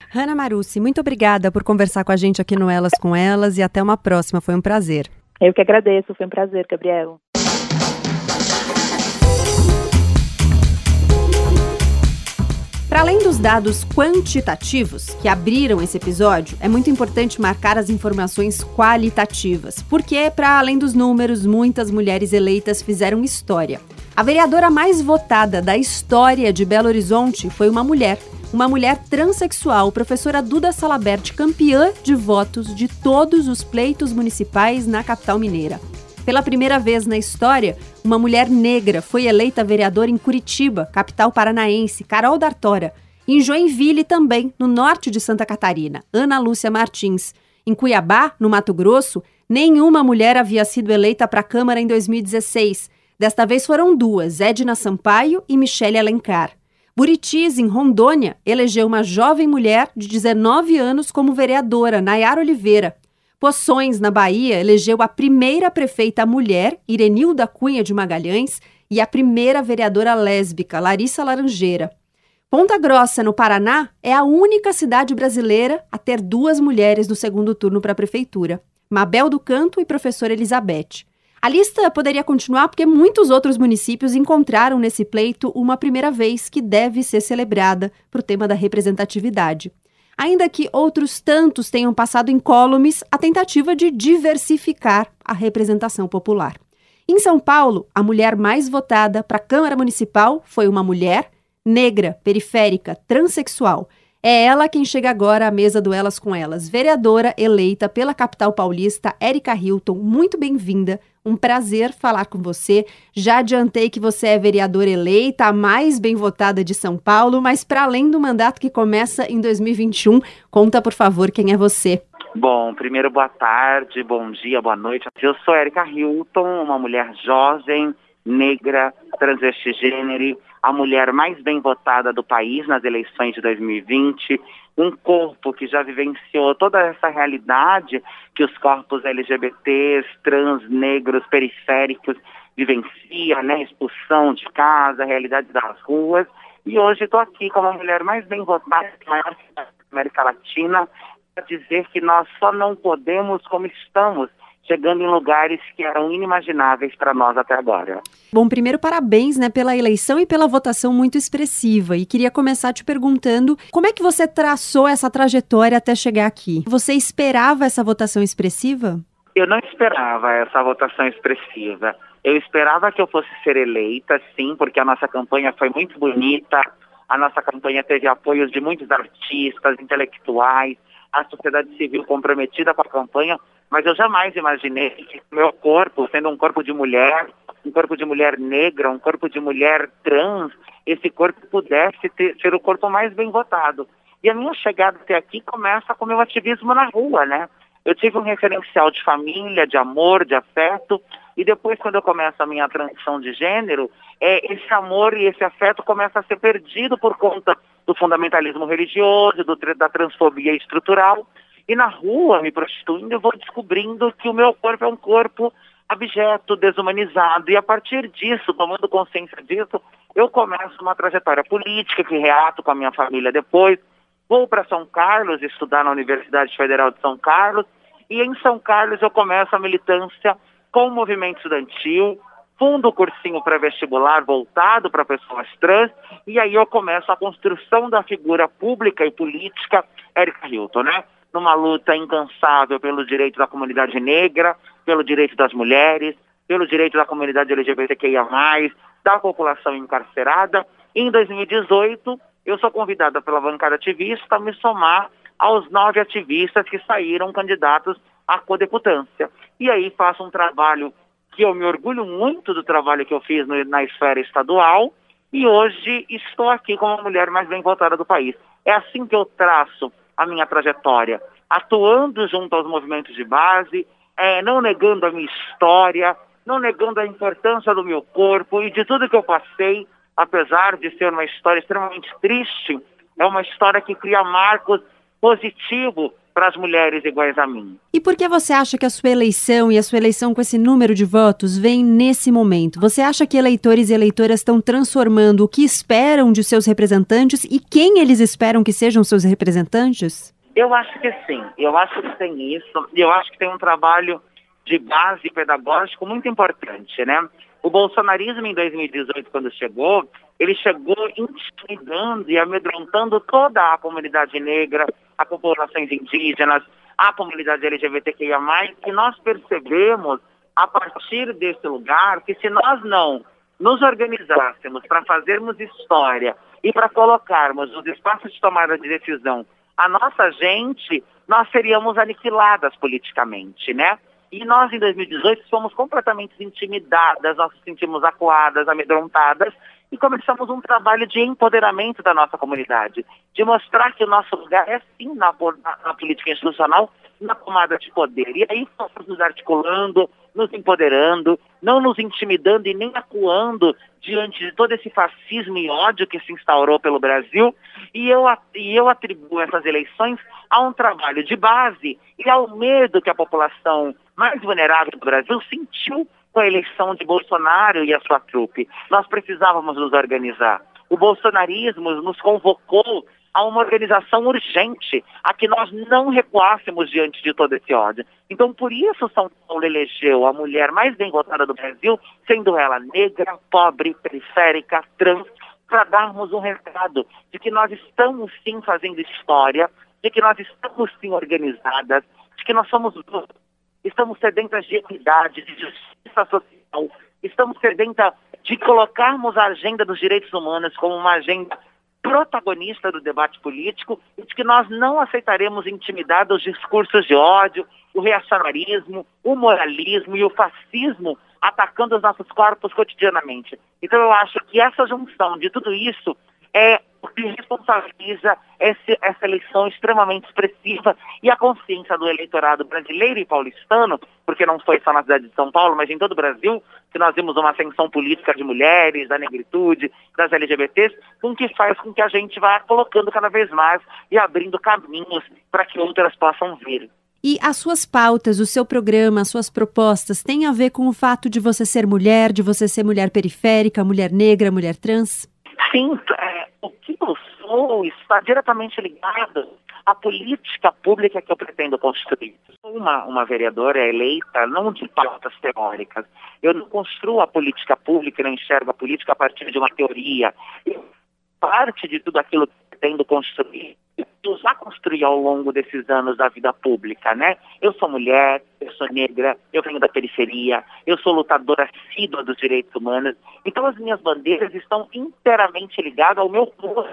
Hanna Marucci, muito obrigada por conversar com a gente aqui no Elas com Elas e até uma próxima, foi um prazer. Eu que agradeço, foi um prazer, Gabriel. Para além dos dados quantitativos que abriram esse episódio, é muito importante marcar as informações qualitativas, porque, para além dos números, muitas mulheres eleitas fizeram história. A vereadora mais votada da história de Belo Horizonte foi uma mulher, uma mulher transexual, professora Duda Salabert, campeã de votos de todos os pleitos municipais na capital mineira. Pela primeira vez na história, uma mulher negra foi eleita vereadora em Curitiba, capital paranaense, Carol D'Artora. Em Joinville também, no norte de Santa Catarina, Ana Lúcia Martins. Em Cuiabá, no Mato Grosso, nenhuma mulher havia sido eleita para a Câmara em 2016. Desta vez foram duas, Edna Sampaio e Michele Alencar. Buritis, em Rondônia, elegeu uma jovem mulher de 19 anos como vereadora, Nayara Oliveira. Poções, na Bahia, elegeu a primeira prefeita mulher, Irenilda Cunha de Magalhães, e a primeira vereadora lésbica, Larissa Laranjeira. Ponta Grossa, no Paraná, é a única cidade brasileira a ter duas mulheres no segundo turno para a prefeitura, Mabel do Canto e professora Elizabeth. A lista poderia continuar porque muitos outros municípios encontraram nesse pleito uma primeira vez que deve ser celebrada para o tema da representatividade ainda que outros tantos tenham passado incólumes a tentativa de diversificar a representação popular. Em São Paulo, a mulher mais votada para a Câmara Municipal foi uma mulher negra, periférica, transexual. É ela quem chega agora à mesa do Elas com Elas, vereadora eleita pela capital paulista, Érica Hilton. Muito bem-vinda. Um prazer falar com você. Já adiantei que você é vereadora eleita, a mais bem votada de São Paulo, mas para além do mandato que começa em 2021, conta, por favor, quem é você. Bom, primeiro boa tarde, bom dia, boa noite. Eu sou Erika Hilton, uma mulher jovem, negra, transvestigênero, a mulher mais bem votada do país nas eleições de 2020, um corpo que já vivenciou toda essa realidade que os corpos LGBTs, trans, negros, periféricos vivenciam, né? Expulsão de casa, realidade das ruas. E hoje estou aqui como a mulher mais bem votada da América Latina para dizer que nós só não podemos como estamos chegando em lugares que eram inimagináveis para nós até agora. Bom, primeiro parabéns, né, pela eleição e pela votação muito expressiva. E queria começar te perguntando como é que você traçou essa trajetória até chegar aqui. Você esperava essa votação expressiva? Eu não esperava essa votação expressiva. Eu esperava que eu fosse ser eleita, sim, porque a nossa campanha foi muito bonita. A nossa campanha teve apoios de muitos artistas, intelectuais, a sociedade civil comprometida com a campanha mas eu jamais imaginei que meu corpo, sendo um corpo de mulher, um corpo de mulher negra, um corpo de mulher trans, esse corpo pudesse ter, ser o corpo mais bem votado. E a minha chegada até aqui começa com meu ativismo na rua, né? Eu tive um referencial de família, de amor, de afeto, e depois, quando eu começo a minha transição de gênero, é, esse amor e esse afeto começa a ser perdido por conta do fundamentalismo religioso, do, da transfobia estrutural, e na rua, me prostituindo, eu vou descobrindo que o meu corpo é um corpo abjeto, desumanizado. E a partir disso, tomando consciência disso, eu começo uma trajetória política que reato com a minha família depois. Vou para São Carlos estudar na Universidade Federal de São Carlos. E em São Carlos eu começo a militância com o movimento estudantil, fundo o cursinho pré-vestibular voltado para pessoas trans, e aí eu começo a construção da figura pública e política Erika Hilton, né? Numa luta incansável pelo direito da comunidade negra, pelo direito das mulheres, pelo direito da comunidade LGBTQIA+, da população encarcerada. E em 2018, eu sou convidada pela bancada ativista a me somar aos nove ativistas que saíram candidatos à codeputância. E aí faço um trabalho que eu me orgulho muito do trabalho que eu fiz no, na esfera estadual e hoje estou aqui como a mulher mais bem votada do país. É assim que eu traço a minha trajetória, atuando junto aos movimentos de base, é, não negando a minha história, não negando a importância do meu corpo e de tudo que eu passei, apesar de ser uma história extremamente triste, é uma história que cria marcos positivos para as mulheres iguais a mim. E por que você acha que a sua eleição e a sua eleição com esse número de votos vem nesse momento? Você acha que eleitores e eleitoras estão transformando o que esperam de seus representantes e quem eles esperam que sejam seus representantes? Eu acho que sim. Eu acho que tem isso. E eu acho que tem um trabalho de base pedagógico muito importante, né? O bolsonarismo em 2018, quando chegou, ele chegou intimidando e amedrontando toda a comunidade negra, a populações indígenas, a comunidade LGBTQIA+, e nós percebemos, a partir desse lugar, que se nós não nos organizássemos para fazermos história e para colocarmos nos espaços de tomada de decisão a nossa gente, nós seríamos aniquiladas politicamente, né? E nós, em 2018, fomos completamente intimidadas, nós nos sentimos acuadas, amedrontadas, e começamos um trabalho de empoderamento da nossa comunidade, de mostrar que o nosso lugar é sim na, na, política institucional, na tomada de poder. E aí fomos nos articulando, nos empoderando, não nos intimidando e nem acuando diante de todo esse fascismo e ódio que se instaurou pelo Brasil. E eu, e eu atribuo essas eleições a um trabalho de base e ao medo que a população mais vulnerável do Brasil sentiu com a eleição de Bolsonaro e a sua trupe. Nós precisávamos nos organizar. O bolsonarismo nos convocou a uma organização urgente, a que nós não recuássemos diante de todo esse ódio. Então, por isso, São Paulo elegeu a mulher mais bem votada do Brasil, sendo ela negra, pobre, periférica, trans, para darmos um recado de que nós estamos sim fazendo história, de que nós estamos sim organizadas, de que nós somos estamos sedentas de equidade, de justiça social, estamos sedentas de colocarmos a agenda dos direitos humanos como uma agenda protagonista do debate político e de que nós não aceitaremos intimidar os discursos de ódio, o reacionarismo, o moralismo e o fascismo atacando os nossos corpos cotidianamente. Então eu acho que essa junção de tudo isso é que responsabiliza esse, essa eleição extremamente expressiva e a consciência do eleitorado brasileiro e paulistano, porque não foi só na cidade de São Paulo, mas em todo o Brasil, que nós vimos uma ascensão política de mulheres, da negritude, das LGBTs, com que faz com que a gente vá colocando cada vez mais e abrindo caminhos para que outras possam vir. E as suas pautas, o seu programa, as suas propostas têm a ver com o fato de você ser mulher, de você ser mulher periférica, mulher negra, mulher trans? Sim, é, o que eu sou está diretamente ligado à política pública que eu pretendo construir. Sou uma, uma vereadora eleita não de pautas teóricas. Eu não construo a política pública, não enxergo a política a partir de uma teoria. Eu, parte de tudo aquilo que pretendo construir eu já construí ao longo desses anos da vida pública, né? Eu sou mulher, eu sou negra, eu venho da periferia, eu sou lutadora assídua dos direitos humanos. Então as minhas bandeiras estão inteiramente ligadas ao meu povo,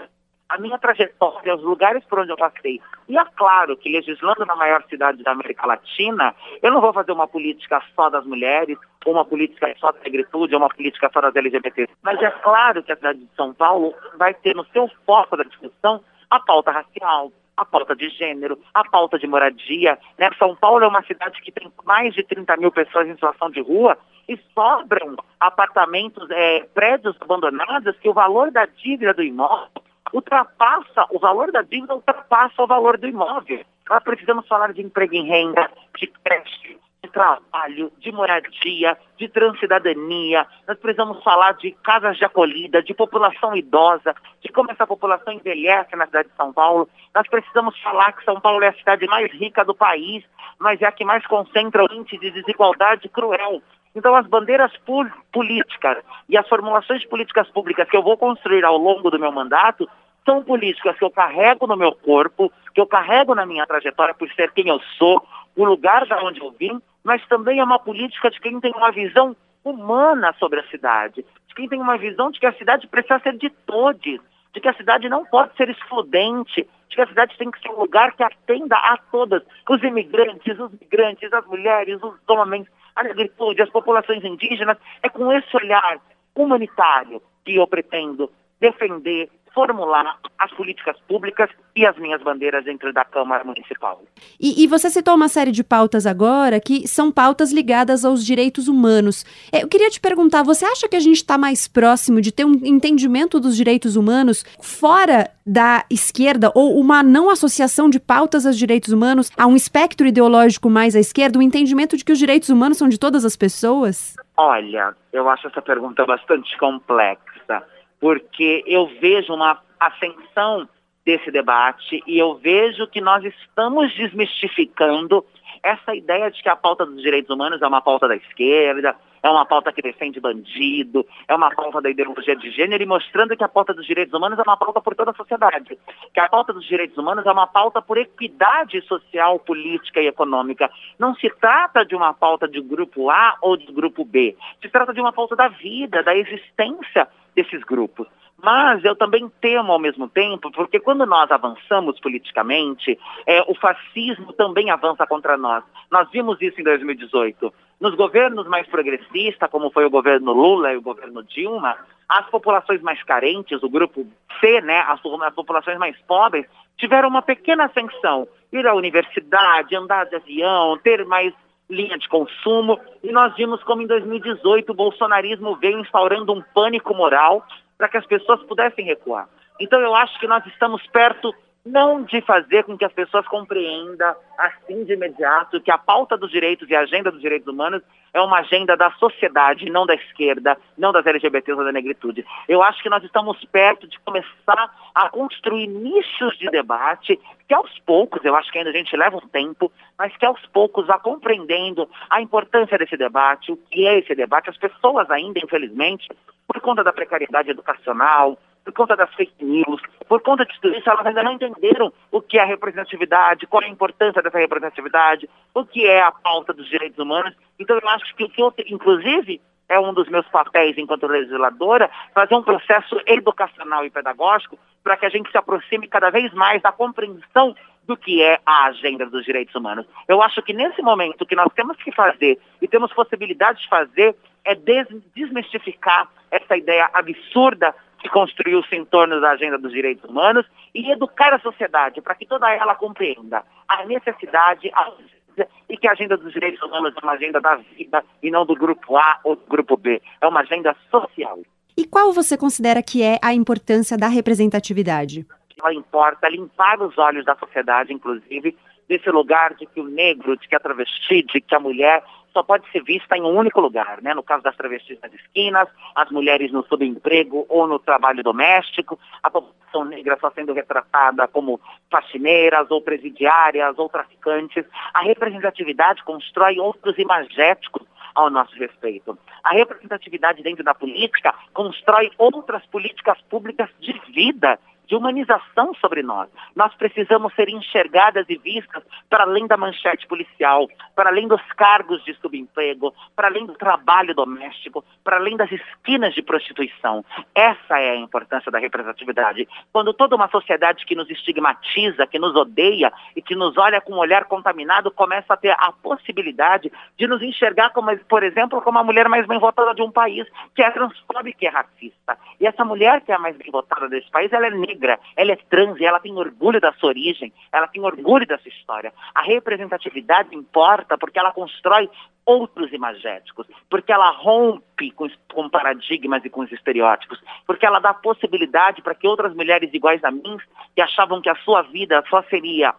à minha trajetória, aos lugares por onde eu passei. E é claro que legislando na maior cidade da América Latina, eu não vou fazer uma política só das mulheres, ou uma política só da negritude, ou uma política só das LGBT. Mas é claro que a cidade de São Paulo vai ter no seu foco da discussão a pauta racial, a pauta de gênero, a pauta de moradia. Né? São Paulo é uma cidade que tem mais de 30 mil pessoas em situação de rua e sobram apartamentos, é, prédios abandonados que o valor da dívida do imóvel ultrapassa, o valor da dívida ultrapassa o valor do imóvel. Nós precisamos falar de emprego em renda, de creche, de trabalho, de moradia, de transcidadania. Nós precisamos falar de casas de acolhida, de população idosa, de como essa população envelhece na cidade de São Paulo. Nós precisamos falar que São Paulo é a cidade mais rica do país, mas é a que mais concentra o índice de desigualdade cruel. Então, as bandeiras políticas e as formulações de políticas públicas que eu vou construir ao longo do meu mandato são políticas que eu carrego no meu corpo, que eu carrego na minha trajetória por ser quem eu sou, o lugar de onde eu vim, mas também é uma política de quem tem uma visão humana sobre a cidade, de quem tem uma visão de que a cidade precisa ser de todos, de que a cidade não pode ser excludente, de que a cidade tem que ser um lugar que atenda a todas, os imigrantes, os migrantes, as mulheres, os homens, a negritude, as populações indígenas. É com esse olhar humanitário que eu pretendo defender formular as políticas públicas e as minhas bandeiras dentro da Câmara Municipal. E, e, você citou uma série de pautas agora que são pautas ligadas aos direitos humanos. É, eu queria te perguntar, você acha que a gente está mais próximo de ter um entendimento dos direitos humanos fora da esquerda ou uma não associação de pautas aos direitos humanos a um espectro ideológico mais à esquerda, o um entendimento de que os direitos humanos são de todas as pessoas? Olha, eu acho essa pergunta bastante complexa porque eu vejo uma ascensão desse debate e eu vejo que nós estamos desmistificando essa ideia de que a pauta dos direitos humanos é uma pauta da esquerda, é uma pauta que defende bandido, é uma pauta da ideologia de gênero e mostrando que a pauta dos direitos humanos é uma pauta por toda a sociedade, que a pauta dos direitos humanos é uma pauta por equidade social, política e econômica. Não se trata de uma pauta de grupo A ou de grupo B, se trata de uma pauta da vida, da existência desses grupos. Mas eu também temo ao mesmo tempo, porque quando nós avançamos politicamente, é, o fascismo também avança contra nós. Nós vimos isso em 2018. Nos governos mais progressistas, como foi o governo Lula e o governo Dilma, as populações mais carentes, o grupo C, né, as, as populações mais pobres, tiveram uma pequena ascensão. Ir à universidade, andar de avião, ter mais linha de consumo, e nós vimos como em 2018 o bolsonarismo veio instaurando um pânico moral para que as pessoas pudessem recuar. Então eu acho que nós estamos perto não de fazer com que as pessoas compreendam assim de imediato que a pauta dos direitos e a agenda dos direitos humanos é uma agenda da sociedade, não da esquerda, não das LGBTs ou da negritude. Eu acho que nós estamos perto de começar a construir nichos de debate que aos poucos, eu acho que ainda a gente leva um tempo, mas que aos poucos vá compreendendo a importância desse debate, o que é esse debate. As pessoas ainda, infelizmente, por conta da precariedade educacional, por conta das fake news, por conta de tudo isso, elas ainda não entenderam o que é representatividade, qual é a importância dessa representatividade, o que é a pauta dos direitos humanos. Então, eu acho que, que eu, inclusive, é um dos meus papéis enquanto legisladora, fazer um processo educacional e pedagógico para que a gente se aproxime cada vez mais da compreensão do que é a agenda dos direitos humanos. Eu acho que nesse momento o que nós temos que fazer e temos possibilidade de fazer é desmistificar essa ideia absurda que construiu-se em torno da agenda dos direitos humanos e educar a sociedade para que toda ela compreenda a necessidade, a e que a agenda dos direitos humanos é uma agenda da vida e não do grupo A ou do grupo B. É uma agenda social. E qual você considera que é a importância da representatividade? Ela importa limpar os olhos da sociedade, inclusive, desse lugar de que o negro, de que a travesti, de que a mulher só pode ser vista em um único lugar, né? No caso das travestis nas esquinas, as mulheres no subemprego ou no trabalho doméstico, a população negra só sendo retratada como faxineiras ou presidiárias ou traficantes. A representatividade constrói outros imagéticos ao nosso respeito. A representatividade dentro da política constrói outras políticas públicas de vida de humanização sobre nós. Nós precisamos ser enxergadas e vistas para além da manchete policial, para além dos cargos de subemprego, para além do trabalho doméstico, para além das esquinas de prostituição. Essa é a importância da representatividade. Quando toda uma sociedade que nos estigmatiza, que nos odeia e que nos olha com um olhar contaminado começa a ter a possibilidade de nos enxergar como, por exemplo, como a mulher mais bem votada de um país, que é transfóbica e é racista. E essa mulher que é a mais bem votada desse país, ela é negra negra, ela é trans e ela tem orgulho da sua origem, ela tem orgulho da sua história. A representatividade importa porque ela constrói outros imagéticos, porque ela rompe com, com paradigmas e com os estereótipos, porque ela dá possibilidade para que outras mulheres iguais a mim, que achavam que a sua vida só seria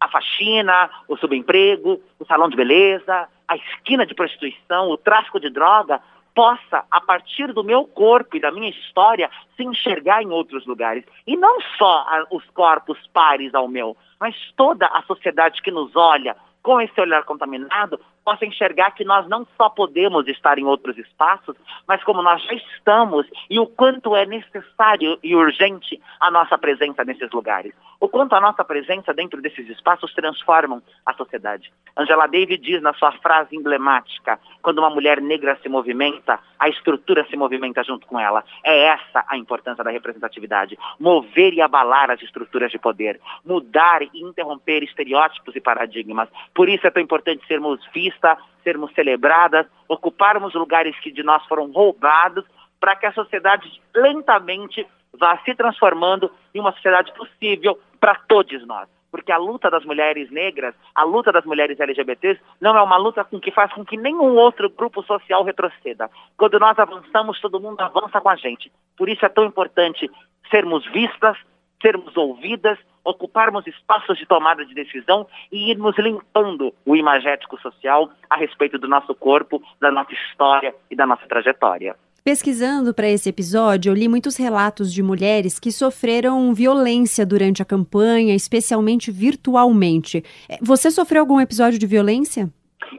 a faxina, o subemprego, o salão de beleza, a esquina de prostituição, o tráfico de droga, possa, a partir do meu corpo e da minha história, se enxergar em outros lugares. E não só os corpos pares ao meu, mas toda a sociedade que nos olha com esse olhar contaminado possa enxergar que nós não só podemos estar em outros espaços, mas como nós já estamos e o quanto é necessário e urgente a nossa presença nesses lugares. O quanto a nossa presença dentro desses espaços transformam a sociedade. Angela Davis diz na sua frase emblemática: quando uma mulher negra se movimenta, a estrutura se movimenta junto com ela. É essa a importância da representatividade. Mover e abalar as estruturas de poder, mudar e interromper estereótipos e paradigmas. Por isso é tão importante sermos vistos sermos celebradas, ocuparmos lugares que de nós foram roubados, para que a sociedade lentamente vá se transformando em uma sociedade possível para todos nós. Porque a luta das mulheres negras, a luta das mulheres LGBTs, não é uma luta com que faz com que nenhum outro grupo social retroceda. Quando nós avançamos, todo mundo avança com a gente. Por isso é tão importante sermos vistas, sermos ouvidas, ocuparmos espaços de tomada de decisão e irmos limpando o imagético social a respeito do nosso corpo, da nossa história e da nossa trajetória. Pesquisando para esse episódio, eu li muitos relatos de mulheres que sofreram violência durante a campanha, especialmente virtualmente. É, você sofreu algum episódio de violência?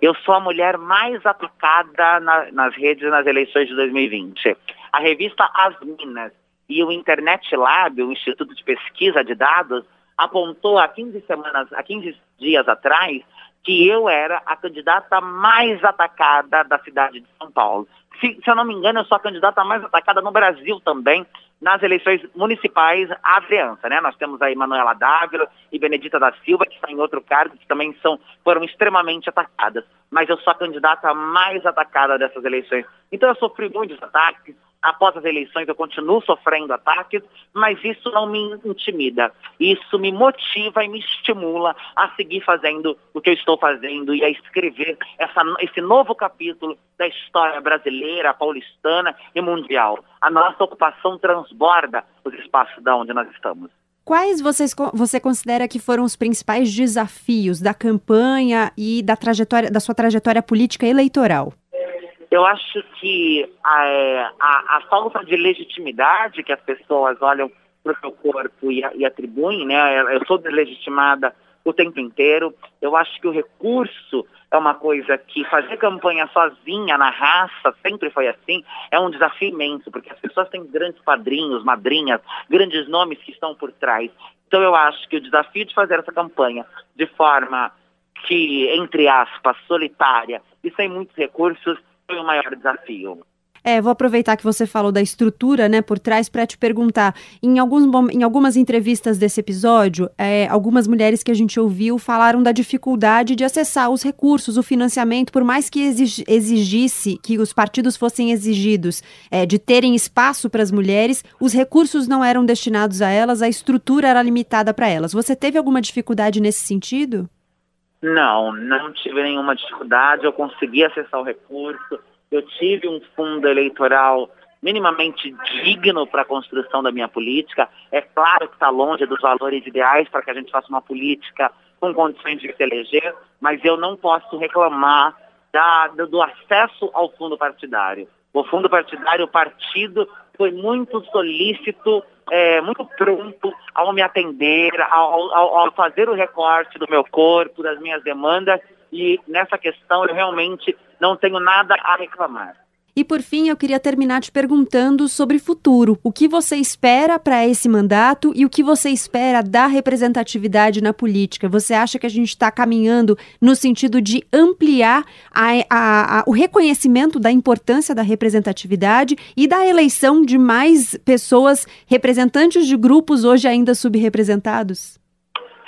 Eu sou a mulher mais atacada na, nas redes nas eleições de 2020. A revista As Minas e o Internet Lab, o Instituto de Pesquisa de Dados, apontou há 15 semanas, há 15 dias atrás, que eu era a candidata mais atacada da cidade de São Paulo. Se, se, eu não me engano, eu sou a candidata mais atacada no Brasil também, nas eleições municipais à vereança, né? Nós temos aí Manuela Dávila e Benedita da Silva, que estão em outro cargo, que também são, foram extremamente atacadas. Mas eu sou a candidata mais atacada dessas eleições. Então eu sofri muitos ataques, após as eleições eu continuo sofrendo ataques, mas isso não me intimida. Isso me motiva e me estimula a seguir fazendo o que eu estou fazendo e a escrever essa, esse novo capítulo da história brasileira, paulistana e mundial. A nossa ocupação transborda os espaços da onde nós estamos. Quais vocês, você considera que foram os principais desafios da campanha e da trajetória da sua trajetória política eleitoral? Eu acho que a, a, a, falta de legitimidade que as pessoas olham para o seu corpo e, e atribuem, né? Eu sou deslegitimada o tempo inteiro. Eu acho que o recurso é uma coisa que fazer campanha sozinha na raça sempre foi assim, é um desafio imenso, porque as pessoas têm grandes padrinhos, madrinhas, grandes nomes que estão por trás. Então eu acho que o desafio de fazer essa campanha de forma que, entre aspas, solitária e sem muitos recursos, foi o maior desafio. É, vou aproveitar que você falou da estrutura, né, por trás, para te perguntar. Em, alguns, em algumas entrevistas desse episódio, é, algumas mulheres que a gente ouviu falaram da dificuldade de acessar os recursos, o financiamento, por mais que exigisse que os partidos fossem exigidos é, de terem espaço para as mulheres, os recursos não eram destinados a elas, a estrutura era limitada para elas. Você teve alguma dificuldade nesse sentido? Não, não tive nenhuma dificuldade, eu consegui acessar o recurso, eu tive um fundo eleitoral minimamente digno para a construção da minha política. É claro que está longe dos valores ideais para que a gente faça uma política com condições de se eleger, mas eu não posso reclamar da, do acesso ao fundo partidário. O fundo partidário, o partido, foi muito solícito, é, muito pronto ao me atender, ao, ao, ao fazer o recorte do meu corpo, das minhas demandas, e nessa questão eu realmente não tenho nada a reclamar. E por fim, eu queria terminar te perguntando sobre futuro. O que você espera para esse mandato e o que você espera da representatividade na política? Você acha que a gente está caminhando no sentido de ampliar a, a, a, o reconhecimento da importância da representatividade e da eleição de mais pessoas representantes de grupos hoje ainda subrepresentados?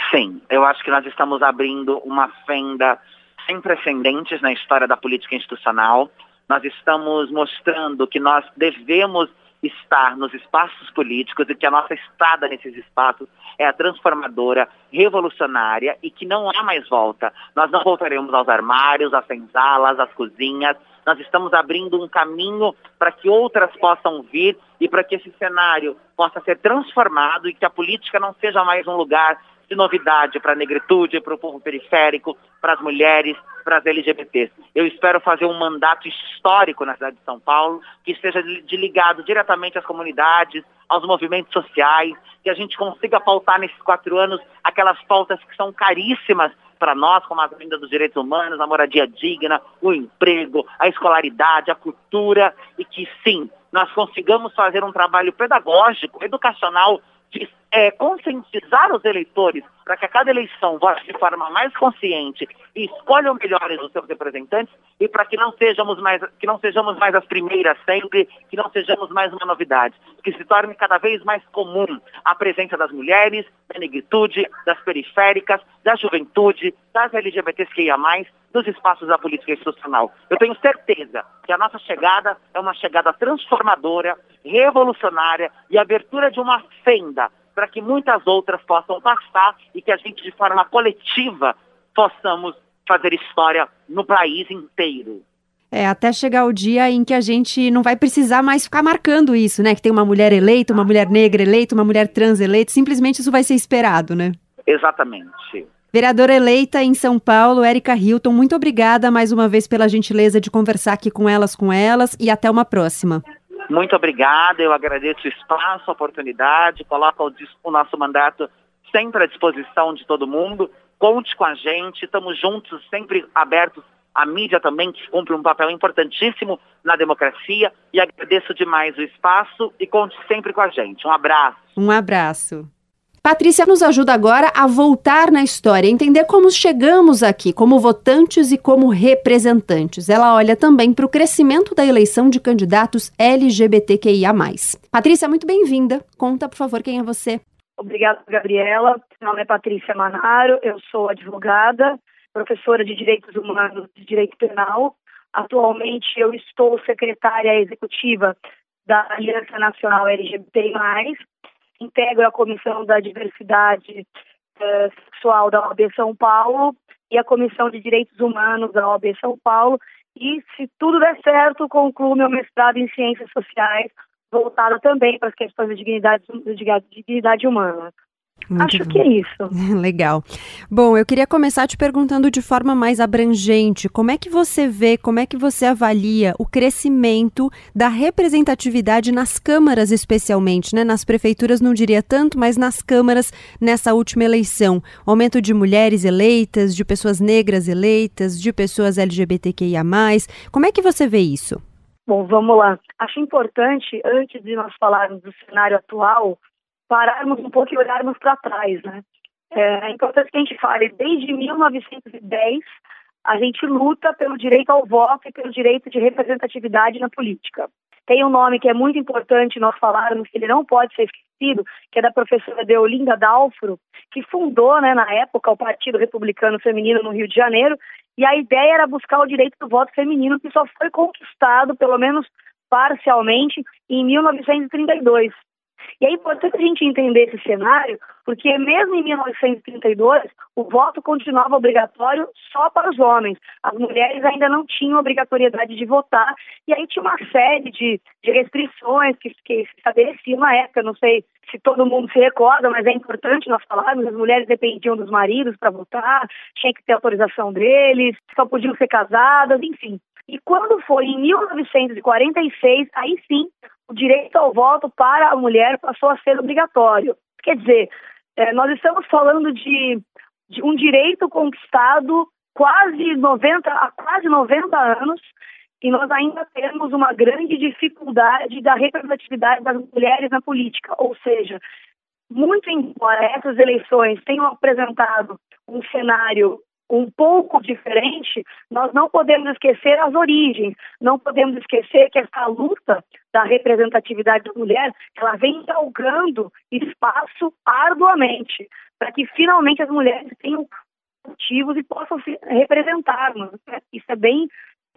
Sim, eu acho que nós estamos abrindo uma fenda sem precedentes na história da política institucional nós estamos mostrando que nós devemos estar nos espaços políticos e que a nossa estada nesses espaços é a transformadora, revolucionária e que não há mais volta. Nós não voltaremos aos armários, às senzalas, às cozinhas. Nós estamos abrindo um caminho para que outras possam vir e para que esse cenário possa ser transformado e que a política não seja mais um lugar de novidade para a negritude, para o povo periférico, para as mulheres, para as LGBTs. Eu espero fazer um mandato histórico na cidade de São Paulo, que esteja de ligado diretamente às comunidades, aos movimentos sociais, que a gente consiga pautar nesses quatro anos aquelas pautas que são caríssimas para nós, como a vinda dos direitos humanos, a moradia digna, o emprego, a escolaridade, a cultura, e que sim, nós consigamos fazer um trabalho pedagógico, educacional, de é, conscientizar os eleitores para que a cada eleição vote de forma mais consciente e escolham melhores os seus representantes e para que não sejamos mais que não sejamos mais as primeiras sempre, que não sejamos mais uma novidade, que se torne cada vez mais comum a presença das mulheres, da negritude, das periféricas, da juventude, das LGBTs que ia mais nos espaços da política institucional. Eu tenho certeza que a nossa chegada é uma chegada transformadora, revolucionária e abertura de uma fenda para que muitas outras possam passar e que a gente, de forma coletiva, possamos fazer história no país inteiro. É, até chegar o dia em que a gente não vai precisar mais ficar marcando isso, né? Que tem uma mulher eleita, uma mulher negra eleita, uma mulher trans eleita, simplesmente isso vai ser esperado, né? Exatamente. Vereadora eleita em São Paulo, Érica Hilton, muito obrigada mais uma vez pela gentileza de conversar aqui com elas, com elas, e até uma próxima. Muito obrigada, eu agradeço o espaço, a oportunidade, coloco o, nosso mandato sempre à disposição de todo mundo. Conte com a gente, estamos juntos, sempre abertos à mídia também, que cumpre um papel importantíssimo na democracia. E agradeço demais o espaço e conte sempre com a gente. Um abraço. Um abraço. Patrícia nos ajuda agora a voltar na história, entender como chegamos aqui, como votantes e como representantes. Ela olha também para o crescimento da eleição de candidatos LGBTQIA. Patrícia, muito bem-vinda. Conta, por favor, quem é você. Obrigada, Gabriela. Meu nome é Patrícia Manaro, eu sou advogada, professora de Direitos Humanos e Direito Penal. Atualmente eu estou secretária executiva da Aliança Nacional LGBTI+, integro a Comissão da Diversidade eh, Sexual da OAB São Paulo e a Comissão de Direitos Humanos da OAB São Paulo. E, se tudo der certo, concluo meu mestrado em Ciências Sociais, voltado também para as questões de dignidade, de dignidade humana. Muito Acho bom. que é isso. Legal. Bom, eu queria começar te perguntando de forma mais abrangente, como é que você vê, como é que você avalia o crescimento da representatividade nas câmaras especialmente, né? Nas prefeituras não diria tanto, mas nas câmaras nessa última eleição. Aumento de mulheres eleitas, de pessoas negras eleitas, de pessoas LGBTQIA+. Como é que você vê isso? Bom, vamos lá. Acho importante, antes de nós falarmos do cenário atual, pararmos um pouco e olharmos para trás, né? É, importante que a gente fale, desde 1910, a gente luta pelo direito ao voto e pelo direito de representatividade na política. Tem um nome que é muito importante nós falarmos, que ele não pode ser esquecido, que é da professora Deolinda Dalfro, que fundou, né, na época, o Partido Republicano Feminino no Rio de Janeiro, e a ideia era buscar o direito do voto feminino, que só foi conquistado, pelo menos parcialmente, em 1932. E é importante a gente entender esse cenário, porque mesmo em 1932, o voto continuava obrigatório só para os homens. As mulheres ainda não tinham obrigatoriedade de votar, e aí tinha uma série de, de restrições que, que se estabeleciam na época. Não sei se todo mundo se recorda, mas é importante nós falarmos: as mulheres dependiam dos maridos para votar, tinha que ter autorização deles, só podiam ser casadas, enfim. E quando foi em 1946, aí sim o direito ao voto para a mulher passou a ser obrigatório. Quer dizer, é, nós estamos falando de, de, um direito conquistado quase 90, há quase 90 anos e nós ainda temos uma grande dificuldade da representatividade das mulheres na política. Ou seja, muito embora essas eleições tenham apresentado um cenário um pouco diferente, nós não podemos esquecer as origens, não podemos esquecer que essa luta da representatividade da mulher, ela vem galgando espaço arduamente, para que finalmente as mulheres tenham motivos e possam se representar. Isso é bem,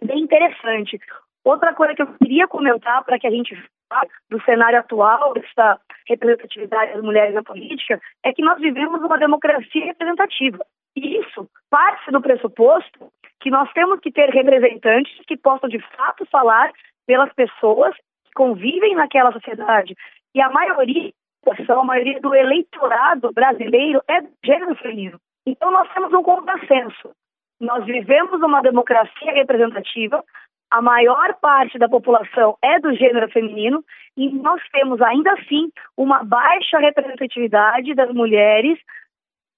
bem interessante. Outra coisa que eu queria comentar para que a gente fale do cenário atual dessa representatividade das mulheres na política é que nós vivemos uma democracia representativa. Isso parte do pressuposto que nós temos que ter representantes que possam de fato falar pelas pessoas que convivem naquela sociedade. E a maioria, a maioria do eleitorado brasileiro é do gênero feminino. Então nós temos um contrassenso. Nós vivemos uma democracia representativa, a maior parte da população é do gênero feminino e nós temos ainda assim uma baixa representatividade das mulheres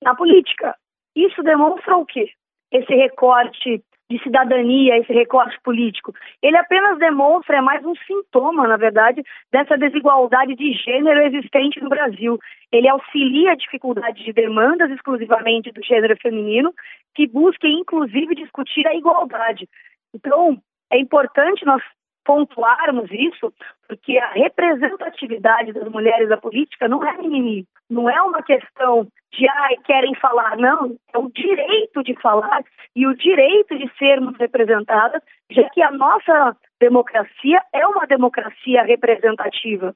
na política. Isso demonstra o quê? Esse recorte de cidadania, esse recorte político. Ele apenas demonstra, é mais um sintoma, na verdade, dessa desigualdade de gênero existente no Brasil. Ele auxilia a dificuldade de demandas exclusivamente do gênero feminino, que busca, inclusive, discutir a igualdade. Então, é importante nós pontuarmos isso, porque a representatividade das mulheres da política não é mimimi, não é uma questão de ai, querem falar, não, é o direito de falar e o direito de sermos representadas, já que a nossa democracia é uma democracia representativa.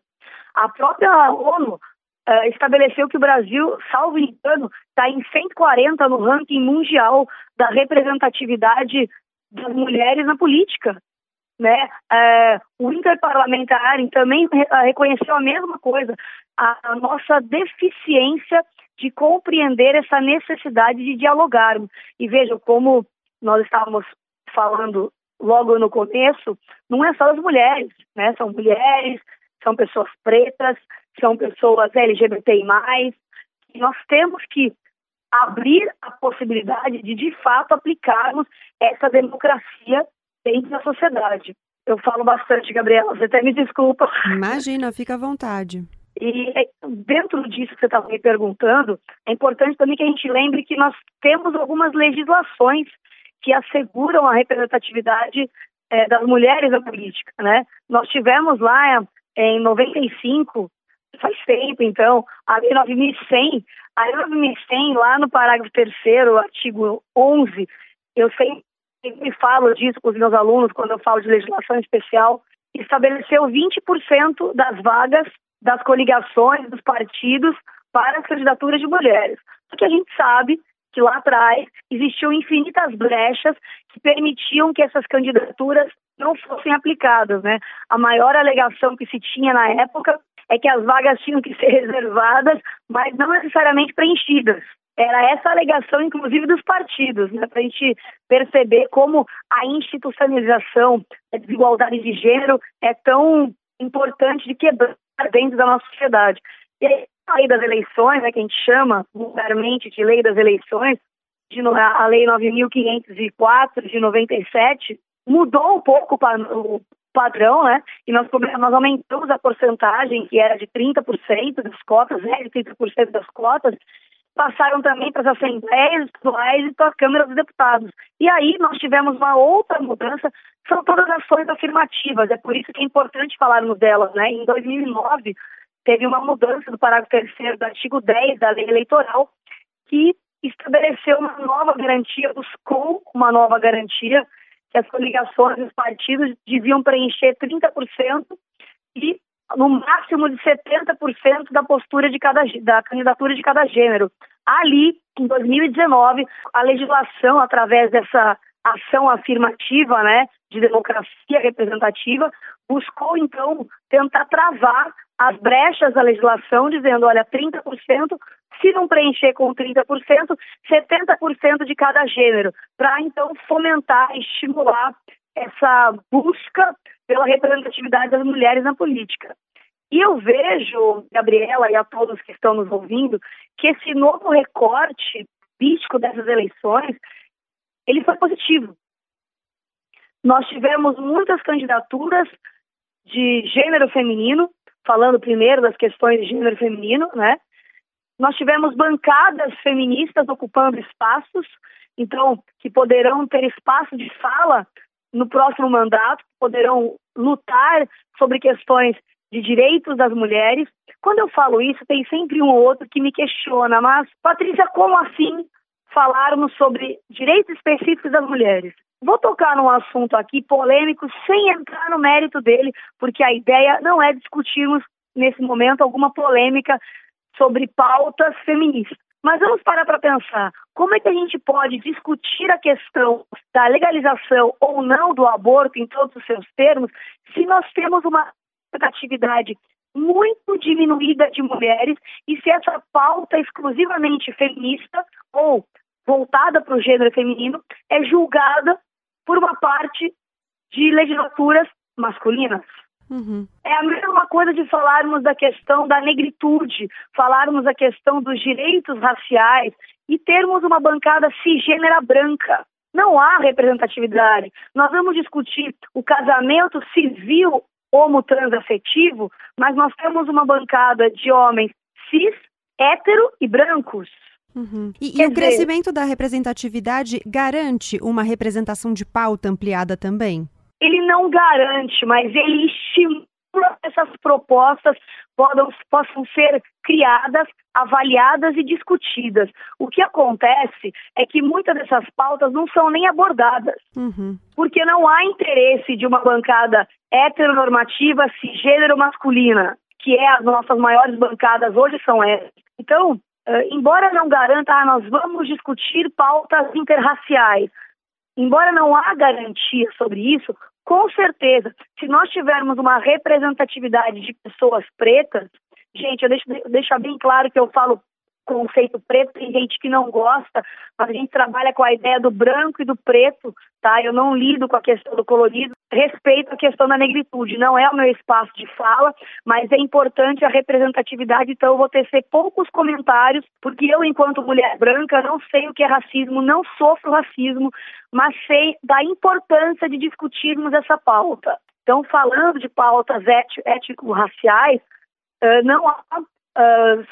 A própria ONU uh, estabeleceu que o Brasil, salvo engano, está em 140 no ranking mundial da representatividade das mulheres na política né? É, o interparlamentar também reconheceu a mesma coisa, a, a, nossa deficiência de compreender essa necessidade de dialogarmos. E vejam como nós estávamos falando logo no começo, não é só as mulheres, né? São mulheres, são pessoas pretas, são pessoas LGBTI+, e nós temos que abrir a possibilidade de, de fato, aplicarmos essa democracia dentro da sociedade. Eu falo bastante, Gabriela, você até me desculpa. Imagina, fica à vontade. E é, dentro disso que você estava me perguntando, é importante também que a gente lembre que nós temos algumas legislações que asseguram a representatividade é, das mulheres na política, né? Nós tivemos lá em 95, faz tempo então, a Lei 9100, a Lei 9100 lá no parágrafo 3 artigo 11, eu sempre me falo disso com os meus alunos quando eu falo de legislação especial, estabeleceu 20% das vagas das coligações, dos partidos para as candidaturas de mulheres. Porque a gente sabe que lá atrás existiam infinitas brechas que permitiam que essas candidaturas não fossem aplicadas, né? A maior alegação que se tinha na época é que as vagas tinham que ser reservadas, mas não necessariamente preenchidas. Era essa alegação, inclusive, dos partidos, né? Para a gente perceber como a institucionalização da desigualdade de gênero é tão importante de quebrar dentro da nossa sociedade. E aí, a lei das eleições, né, que a gente chama vulgarmente de lei das eleições, de, a lei 9.504 de 97, mudou um pouco o padrão, né? E nós, nós aumentamos a porcentagem, que era de 30% das cotas, né? De 30% das cotas, passaram também para as assembleias estaduais e para a Câmara dos Deputados. E aí nós tivemos uma outra mudança, são todas ações afirmativas, é por isso que é importante falarmos delas, né? Em 2009, teve uma mudança do parágrafo 3 do artigo 10 da lei eleitoral, que estabeleceu uma nova garantia, buscou uma nova garantia, que as coligações e os partidos deviam preencher 30% e no máximo de 70% da postura de cada da candidatura de cada gênero. Ali, em 2019, a legislação através dessa ação afirmativa, né, de democracia representativa, buscou então tentar travar as brechas da legislação, dizendo, olha, 30%, se não preencher com 30%, 70% de cada gênero, para então fomentar, estimular essa busca pela representatividade das mulheres na política. E eu vejo, Gabriela e a todos que estão nos ouvindo, que esse novo recorte político dessas eleições, ele foi positivo. Nós tivemos muitas candidaturas de gênero feminino, falando primeiro das questões de gênero feminino, né? Nós tivemos bancadas feministas ocupando espaços, então, que poderão ter espaço de fala no próximo mandato, poderão lutar sobre questões de direitos das mulheres. Quando eu falo isso, tem sempre um ou outro que me questiona, mas, Patrícia, como assim falarmos sobre direitos específicos das mulheres? Vou tocar num assunto aqui polêmico sem entrar no mérito dele, porque a ideia não é discutirmos nesse momento alguma polêmica sobre pautas feministas. Mas vamos parar para pensar, como é que a gente pode discutir a questão da legalização ou não do aborto em todos os seus termos, se nós temos uma representatividade muito diminuída de mulheres e se essa pauta exclusivamente feminista ou voltada para o gênero feminino é julgada por uma parte de legislaturas masculinas. Uhum. É a mesma coisa de falarmos da questão da negritude, falarmos da questão dos direitos raciais e termos uma bancada cisgênera branca. Não há representatividade. Nós vamos discutir o casamento civil homotransafetivo, mas nós temos uma bancada de homens cis, hétero e brancos. Uhum. E, e o dizer, crescimento da representatividade garante uma representação de pauta ampliada também? Ele não garante, mas ele estimula essas propostas podam, possam ser criadas, avaliadas e discutidas. O que acontece é que muitas dessas pautas não são nem abordadas, uhum. porque não há interesse de uma bancada heteronormativa, cisgênero masculina, que é as nossas maiores bancadas hoje são essas. Então, Uh, embora não garanta, ah, nós vamos discutir pautas interraciais, embora não há garantia sobre isso, com certeza, se nós tivermos uma representatividade de pessoas pretas, gente, eu deixo deixar bem claro que eu falo conceito preto, tem gente que não gosta, mas a gente trabalha com a ideia do branco e do preto, tá? Eu não lido com a questão do colorido, respeito a questão da negritude, não é o meu espaço de fala, mas é importante a representatividade, então eu vou tecer poucos comentários, porque eu, enquanto mulher branca, não sei o que é racismo, não sofro racismo, mas sei da importância de discutirmos essa pauta. Então, falando de pautas ético-raciais, uh, não há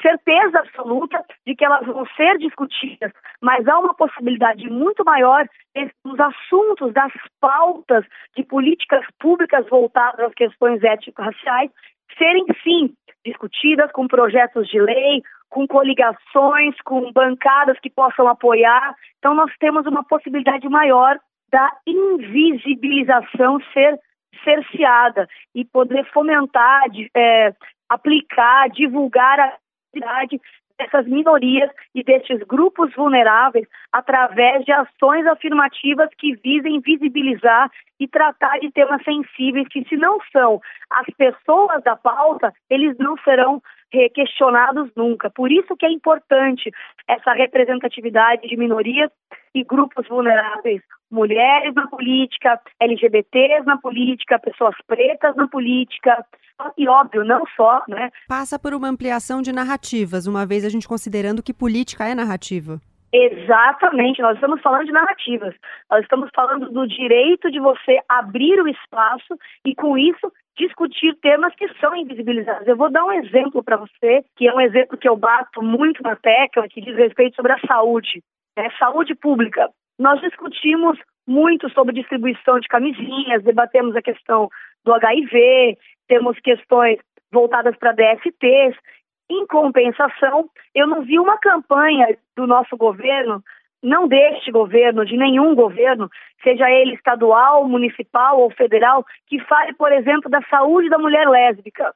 certeza absoluta de que elas vão ser discutidas, mas há uma possibilidade muito maior dos assuntos, das pautas de políticas públicas voltadas às questões étnico-raciais serem, sim, discutidas com projetos de lei, com coligações, com bancadas que possam apoiar. Então, nós temos uma possibilidade maior da invisibilização ser cerceada e poder fomentar, é, aplicar, divulgar a atividade dessas minorias e desses grupos vulneráveis através de ações afirmativas que visem visibilizar e tratar de temas sensíveis que, se não são as pessoas da pauta, eles não serão questionados nunca. Por isso que é importante essa representatividade de minorias e grupos vulneráveis, mulheres na política, LGBTs na política, pessoas pretas na política, e óbvio, não só, né? Passa por uma ampliação de narrativas, uma vez a gente considerando que política é narrativa. Exatamente, nós estamos falando de narrativas. Nós estamos falando do direito de você abrir o espaço e, com isso, discutir temas que são invisibilizados. Eu vou dar um exemplo para você, que é um exemplo que eu bato muito na tecla, que diz respeito sobre a saúde, né? saúde pública. Nós discutimos muito sobre distribuição de camisinhas, debatemos a questão do HIV, temos questões voltadas para DSTs, em compensação, eu não vi uma campanha do nosso governo, não deste governo, de nenhum governo, seja ele estadual, municipal ou federal, que fale, por exemplo, da saúde da mulher lésbica.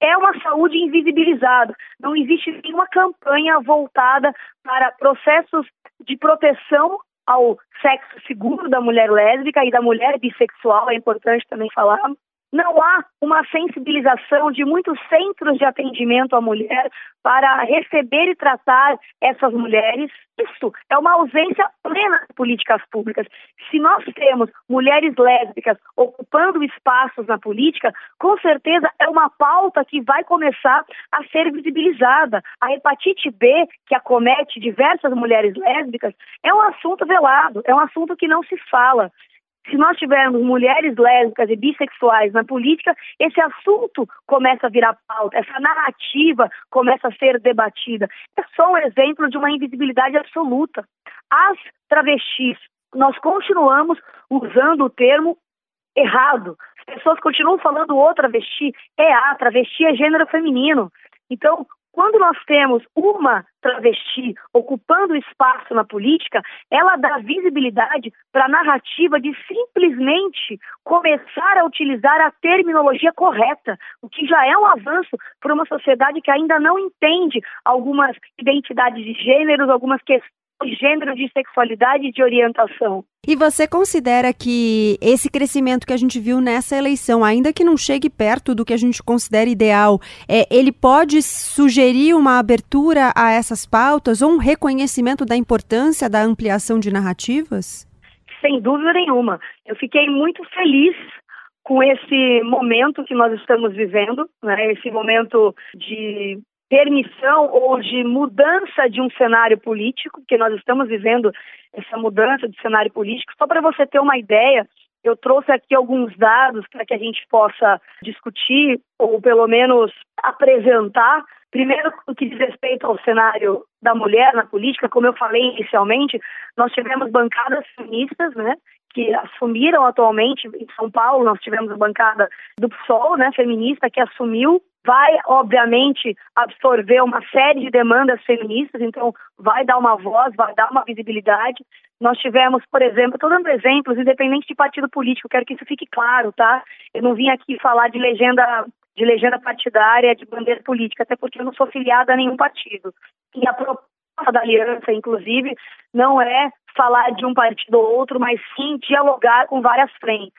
É uma saúde invisibilizada. Não existe nenhuma campanha voltada para processos de proteção ao sexo seguro da mulher lésbica e da mulher bissexual, é importante também falar não há uma sensibilização de muitos centros de atendimento à mulher para receber e tratar essas mulheres. Isso é uma ausência plena de políticas públicas. Se nós temos mulheres lésbicas ocupando espaços na política, com certeza é uma pauta que vai começar a ser visibilizada. A hepatite B, que acomete diversas mulheres lésbicas, é um assunto velado, é um assunto que não se fala se nós tivermos mulheres lésbicas e bissexuais na política, esse assunto começa a virar pauta, essa narrativa começa a ser debatida. É só um exemplo de uma invisibilidade absoluta. As travestis, nós continuamos usando o termo errado. As pessoas continuam falando o travesti, é a, travesti é gênero feminino. Então, quando nós temos uma travesti ocupando espaço na política, ela dá visibilidade para a narrativa de simplesmente começar a utilizar a terminologia correta, o que já é um avanço para uma sociedade que ainda não entende algumas identidades de gêneros, algumas questões de gênero, de sexualidade e de orientação. E você considera que esse crescimento que a gente viu nessa eleição, ainda que não chegue perto do que a gente considera ideal, é, ele pode sugerir uma abertura a essas pautas ou um reconhecimento da importância da ampliação de narrativas? Sem dúvida nenhuma. Eu fiquei muito feliz com esse momento que nós estamos vivendo, né, esse momento de permissão ou de mudança de um cenário político, que nós estamos vivendo essa mudança de cenário político. Só para você ter uma ideia, eu trouxe aqui alguns dados para que a gente possa discutir ou pelo menos apresentar. Primeiro, o que diz respeito ao cenário da mulher na política, como eu falei inicialmente, nós tivemos bancadas feministas, né, que assumiram atualmente em São Paulo, nós tivemos a bancada do PSOL, né, feminista, que assumiu vai, obviamente, absorver uma série de demandas feministas, então vai dar uma voz, vai dar uma visibilidade. Nós tivemos, por exemplo, estou dando exemplos, independente de partido político, quero que isso fique claro, tá? Eu não vim aqui falar de legenda de legenda partidária, de bandeira política, até porque eu não sou filiada a nenhum partido. E a proposta da aliança, inclusive, não é falar de um partido ou outro, mas sim dialogar com várias frentes.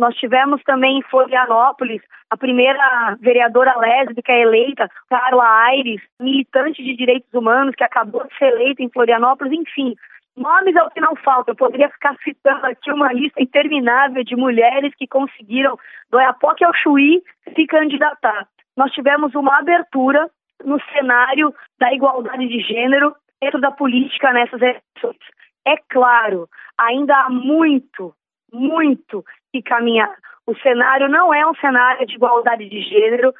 Nós tivemos também em Florianópolis a primeira vereadora lésbica eleita, Carla Aires, militante de direitos humanos, que acabou de ser eleita em Florianópolis, enfim. Nomes é o que não falta. Eu poderia ficar citando aqui uma lista interminável de mulheres que conseguiram, do Ayapoque ao Chuí, se candidatar. Nós tivemos uma abertura no cenário da igualdade de gênero dentro da política nessas eleições. É claro, ainda há muito, muito que caminhar. O cenário não é um cenário de igualdade de gênero,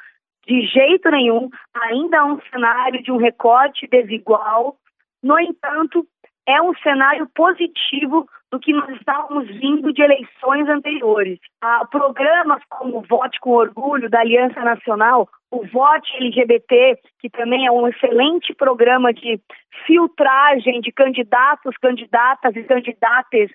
De jeito nenhum, ainda há um cenário de um recorte desigual. No entanto, é um cenário positivo do que nós estávamos vindo de eleições anteriores. Há programas como o Vote com Orgulho, da Aliança Nacional, o Vote LGBT, que também é um excelente programa de filtragem de candidatos, candidatas e candidatas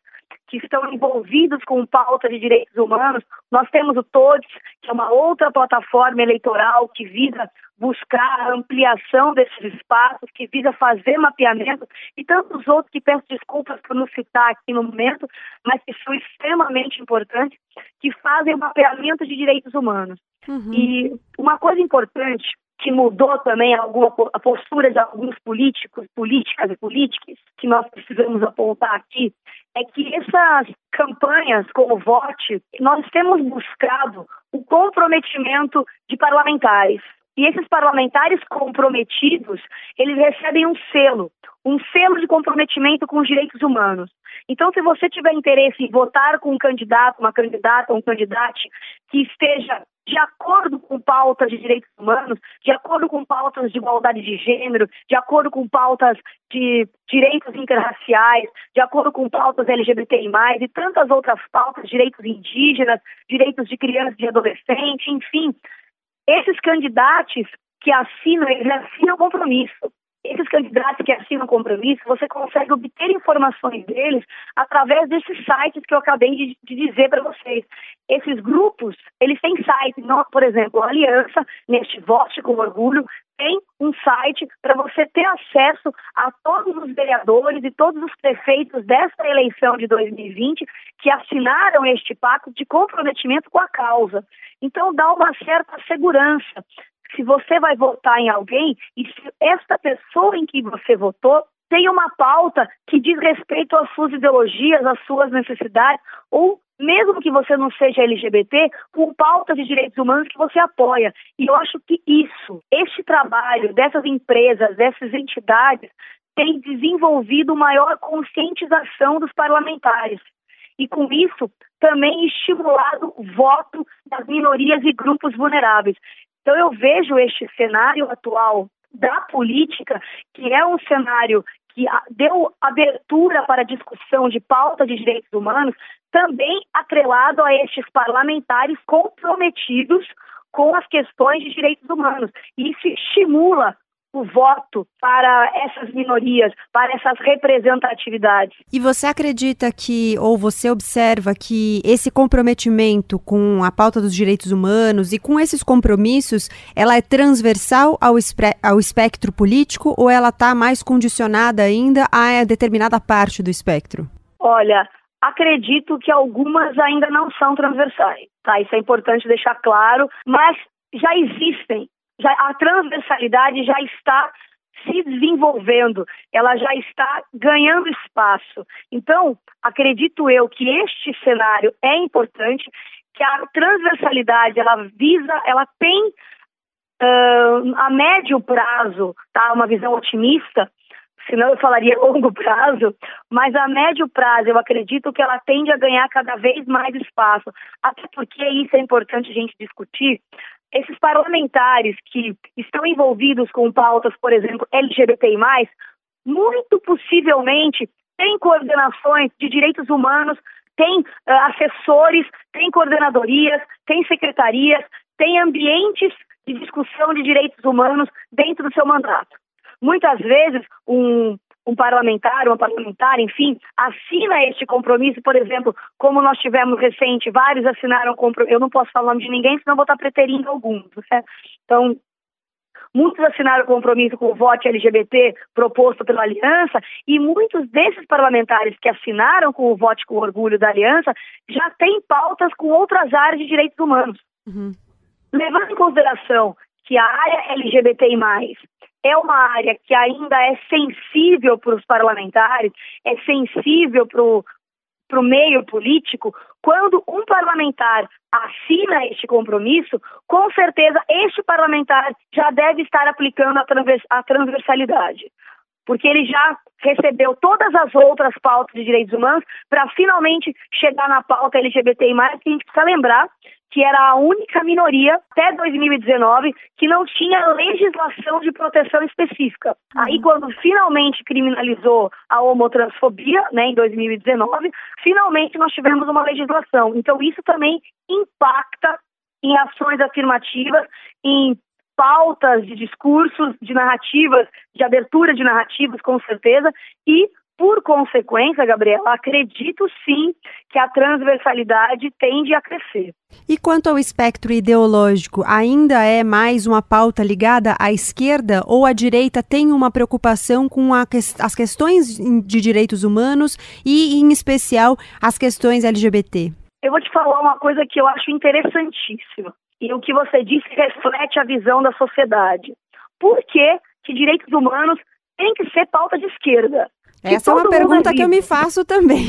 que estão envolvidos com pauta de direitos humanos. Nós temos o TODES, que é uma outra plataforma eleitoral que visa buscar a ampliação desses espaços, que visa fazer mapeamento, e tantos outros que peço desculpas por não citar aqui no momento, mas que são extremamente importantes, que fazem o mapeamento de direitos humanos. Uhum. E uma coisa importante que mudou também alguma, a postura de alguns políticos, políticas e políticas, que nós precisamos apontar aqui, é que essas campanhas como Vote, nós temos buscado o comprometimento de parlamentares. E esses parlamentares comprometidos, eles recebem um selo, um selo de comprometimento com os direitos humanos. Então, se você tiver interesse em votar com um candidato, uma candidata, um candidato que esteja de acordo com pautas de direitos humanos, de acordo com pautas de igualdade de gênero, de acordo com pautas de direitos interraciais, de acordo com pautas LGBTI+, e tantas outras pautas, direitos indígenas, direitos de crianças e adolescentes, enfim. Esses candidatos que assinam, eles assinam compromisso esses candidatos que assinam compromisso, você consegue obter informações deles através desses sites que eu acabei de, de dizer para vocês. Esses grupos, eles têm site, por exemplo, a Aliança, neste Vote com Orgulho, tem um site para você ter acesso a todos os vereadores e todos os prefeitos desta eleição de 2020 que assinaram este pacto de comprometimento com a causa. Então dá uma certa segurança se você vai votar em alguém e se esta pessoa em que você votou tem uma pauta que diz respeito às suas ideologias, às suas necessidades, ou mesmo que você não seja LGBT, com pautas de direitos humanos que você apoia. E eu acho que isso, este trabalho dessas empresas, dessas entidades, tem desenvolvido maior conscientização dos parlamentares. E com isso, também estimulado o voto das minorias e grupos vulneráveis. Então, eu vejo este cenário atual da política, que é um cenário que deu abertura para a discussão de pauta de direitos humanos, também atrelado a estes parlamentares comprometidos com as questões de direitos humanos. E isso estimula o voto para essas minorias, para essas representatividades. E você acredita que, ou você observa que esse comprometimento com a pauta dos direitos humanos e com esses compromissos, ela é transversal ao, ao espectro político ou ela está mais condicionada ainda a determinada parte do espectro? Olha, acredito que algumas ainda não são transversais, tá? Isso é importante deixar claro, mas já existem já, a transversalidade já está se desenvolvendo, ela já está ganhando espaço. Então, acredito eu que este cenário é importante, que a transversalidade ela visa, ela tem uh, a médio prazo, tá, uma visão otimista, senão eu falaria longo prazo, mas a médio prazo eu acredito que ela tende a ganhar cada vez mais espaço. Até porque isso é importante a gente discutir, esses parlamentares que estão envolvidos com pautas, por exemplo, LGBTI+, muito possivelmente têm coordenações de direitos humanos, têm uh, assessores, têm coordenadorias, têm secretarias, têm ambientes de discussão de direitos humanos dentro do seu mandato. Muitas vezes, um, um parlamentar, uma parlamentar, enfim, assina este compromisso, por exemplo, como nós tivemos recente, vários assinaram compromisso, eu não posso falar o nome de ninguém, senão vou estar preterindo alguns, certo? Então, muitos assinaram compromisso com o voto LGBT proposto pela Aliança e muitos desses parlamentares que assinaram com o voto com orgulho da Aliança já têm pautas com outras áreas de direitos humanos. Uhum. Levando em consideração que a área LGBTI+, é uma área que ainda é sensível para os parlamentares, é sensível para o meio político, quando um parlamentar assina este compromisso, com certeza este parlamentar já deve estar aplicando a transversalidade. Porque ele já recebeu todas as outras pautas de direitos humanos para finalmente chegar na pauta LGBTI, que a gente precisa lembrar que era a única minoria até 2019 que não tinha legislação de proteção específica. Uhum. Aí, quando finalmente criminalizou a homotransfobia, né, em 2019, finalmente nós tivemos uma legislação. Então, isso também impacta em ações afirmativas, em pautas de discursos, de narrativas, de abertura de narrativas, com certeza, e por consequência, Gabriela, acredito sim que a transversalidade tende a crescer. E quanto ao espectro ideológico, ainda é mais uma pauta ligada à esquerda ou a direita tem uma preocupação com que as questões de direitos humanos e, em especial, as questões LGBT? Eu vou te falar uma coisa que eu acho interessantíssima. E o que você disse reflete a visão da sociedade. Por que, que direitos humanos têm que ser pauta de esquerda? Essa é uma pergunta que eu me faço também.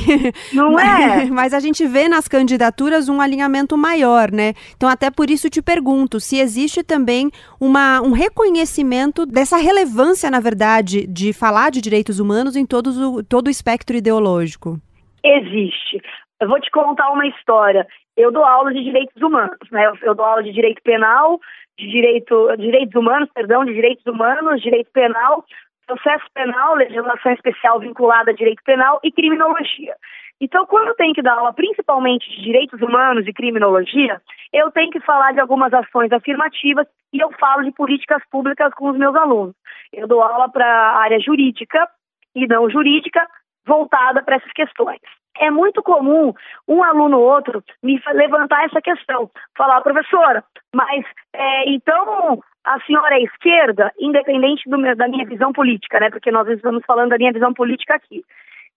Não é? Mas a gente vê nas candidaturas um alinhamento maior, né? Então, até por isso te pergunto se existe também uma, um reconhecimento dessa relevância, na verdade, de falar de direitos humanos em todos o, todo o espectro ideológico. Existe. Eu vou te contar uma história. Eu dou aula de direitos humanos, né? Eu, eu dou aula de direito penal, de direito, direitos humanos, perdão, de direitos humanos, direito penal, processo penal, legislação especial vinculada a direito penal e criminologia. Então, quando eu tenho que dar aula principalmente de direitos humanos e criminologia, eu tenho que falar de algumas ações afirmativas e eu falo de políticas públicas com os meus alunos. Eu dou aula para a área jurídica e não jurídica voltada para essas questões. É muito comum um aluno ou outro me levantar essa questão, falar, professora, mas é, então a senhora é esquerda, independente do, da minha visão política, né? Porque nós estamos falando da minha visão política aqui.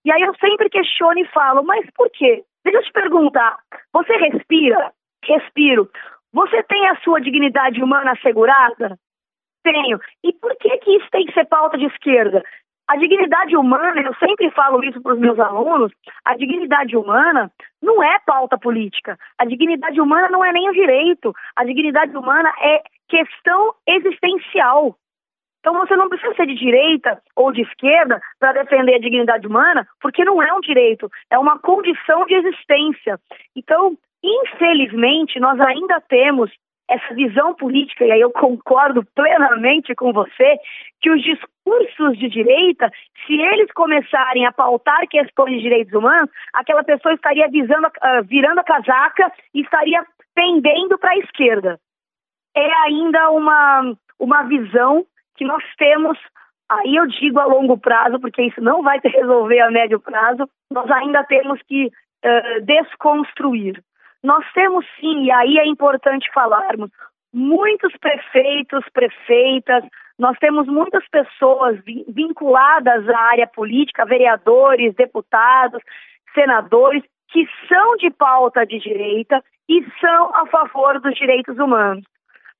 E aí eu sempre questiono e falo, mas por quê? Deixa eu te perguntar, você respira? Respiro. Você tem a sua dignidade humana assegurada? Tenho. E por que que isso tem que ser pauta de esquerda? A dignidade humana, eu sempre falo isso para os meus alunos, a dignidade humana não é pauta política. A dignidade humana não é nem o direito. A dignidade humana é questão existencial. Então você não precisa ser de direita ou de esquerda para defender a dignidade humana, porque não é um direito, é uma condição de existência. Então, infelizmente, nós ainda temos essa visão política, e aí eu concordo plenamente com você, que os discursos de direita, se eles começarem a pautar questões de direitos humanos, aquela pessoa estaria visando, uh, virando a casaca e estaria pendendo para a esquerda. É ainda uma, uma visão que nós temos, aí eu digo a longo prazo, porque isso não vai resolver a médio prazo, nós ainda temos que uh, desconstruir. Nós temos sim, e aí é importante falarmos, muitos prefeitos, prefeitas, nós temos muitas pessoas vinculadas à área política, vereadores, deputados, senadores, que são de pauta de direita e são a favor dos direitos humanos.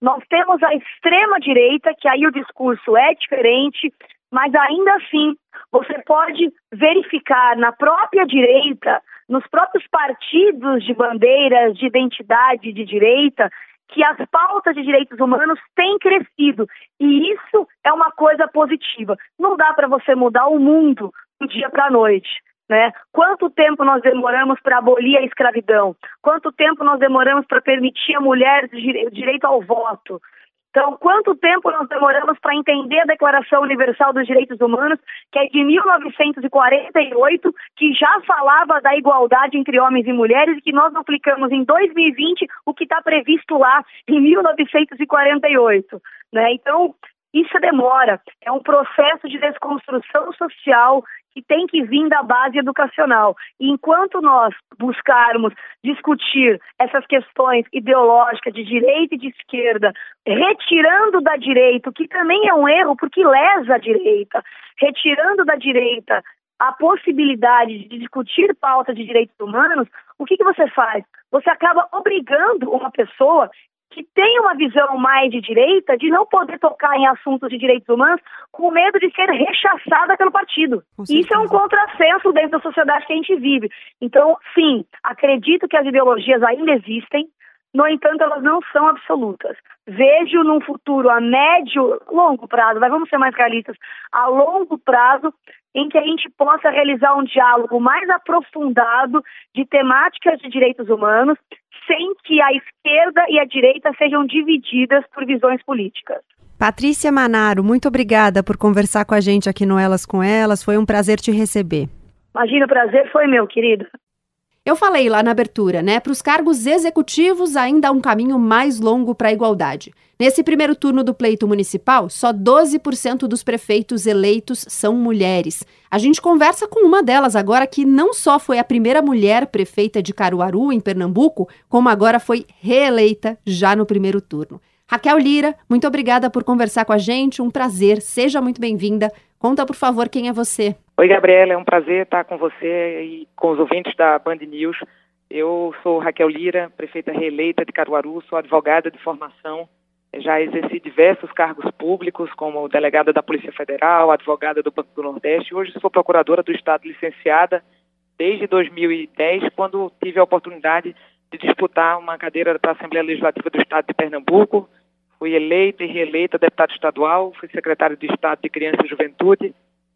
Nós temos a extrema-direita, que aí o discurso é diferente, mas ainda assim você pode verificar na própria direita nos próprios partidos de bandeiras de identidade de direita que as pautas de direitos humanos têm crescido e isso é uma coisa positiva. Não dá para você mudar o mundo do dia para a noite. Né? Quanto tempo nós demoramos para abolir a escravidão? Quanto tempo nós demoramos para permitir a mulher o direito ao voto? Então, quanto tempo nós demoramos para entender a Declaração Universal dos Direitos Humanos, que é de 1948, que já falava da igualdade entre homens e mulheres e que nós aplicamos em 2020 o que está previsto lá em 1948. Né? Então, isso demora, é um processo de desconstrução social que tem que vir da base educacional. E enquanto nós buscarmos discutir essas questões ideológicas de direita e de esquerda, retirando da direita, o que também é um erro porque lesa a direita, retirando da direita a possibilidade de discutir pautas de direitos humanos, o que, que você faz? Você acaba obrigando uma pessoa que tem uma visão mais de direita de não poder tocar em assuntos de direitos humanos com medo de ser rechaçada pelo partido. Isso é um contrassenso dentro da sociedade que a gente vive. Então, sim, acredito que as ideologias ainda existem, no entanto, elas não são absolutas. Vejo num futuro a médio, longo prazo, mas vamos ser mais realistas, a longo prazo, em que a gente possa realizar um diálogo mais aprofundado de temáticas de direitos humanos, sem que a esquerda e a direita sejam divididas por visões políticas. Patrícia Manaro, muito obrigada por conversar com a gente aqui no Elas com Elas. Foi um prazer te receber. Imagina, o prazer foi meu, querido. Eu falei lá na abertura, né? Para os cargos executivos, ainda há um caminho mais longo para a igualdade. Nesse primeiro turno do pleito municipal, só 12% dos prefeitos eleitos são mulheres. A gente conversa com uma delas agora, que não só foi a primeira mulher prefeita de Caruaru, em Pernambuco, como agora foi reeleita já no primeiro turno. Raquel Lira, muito obrigada por conversar com a gente. Um prazer. Seja muito bem-vinda. Conta, por favor, quem é você. Oi, Gabriela. É um prazer estar com você e com os ouvintes da Band News. Eu sou Raquel Lira, prefeita reeleita de Caruaru, sou advogada de formação. Já exerci diversos cargos públicos, como delegada da Polícia Federal, advogada do Banco do Nordeste. Hoje sou procuradora do Estado licenciada desde 2010, quando tive a oportunidade de disputar uma cadeira para a Assembleia Legislativa do Estado de Pernambuco, fui eleita e reeleita deputada estadual, fui secretária de Estado de Criança e Juventude,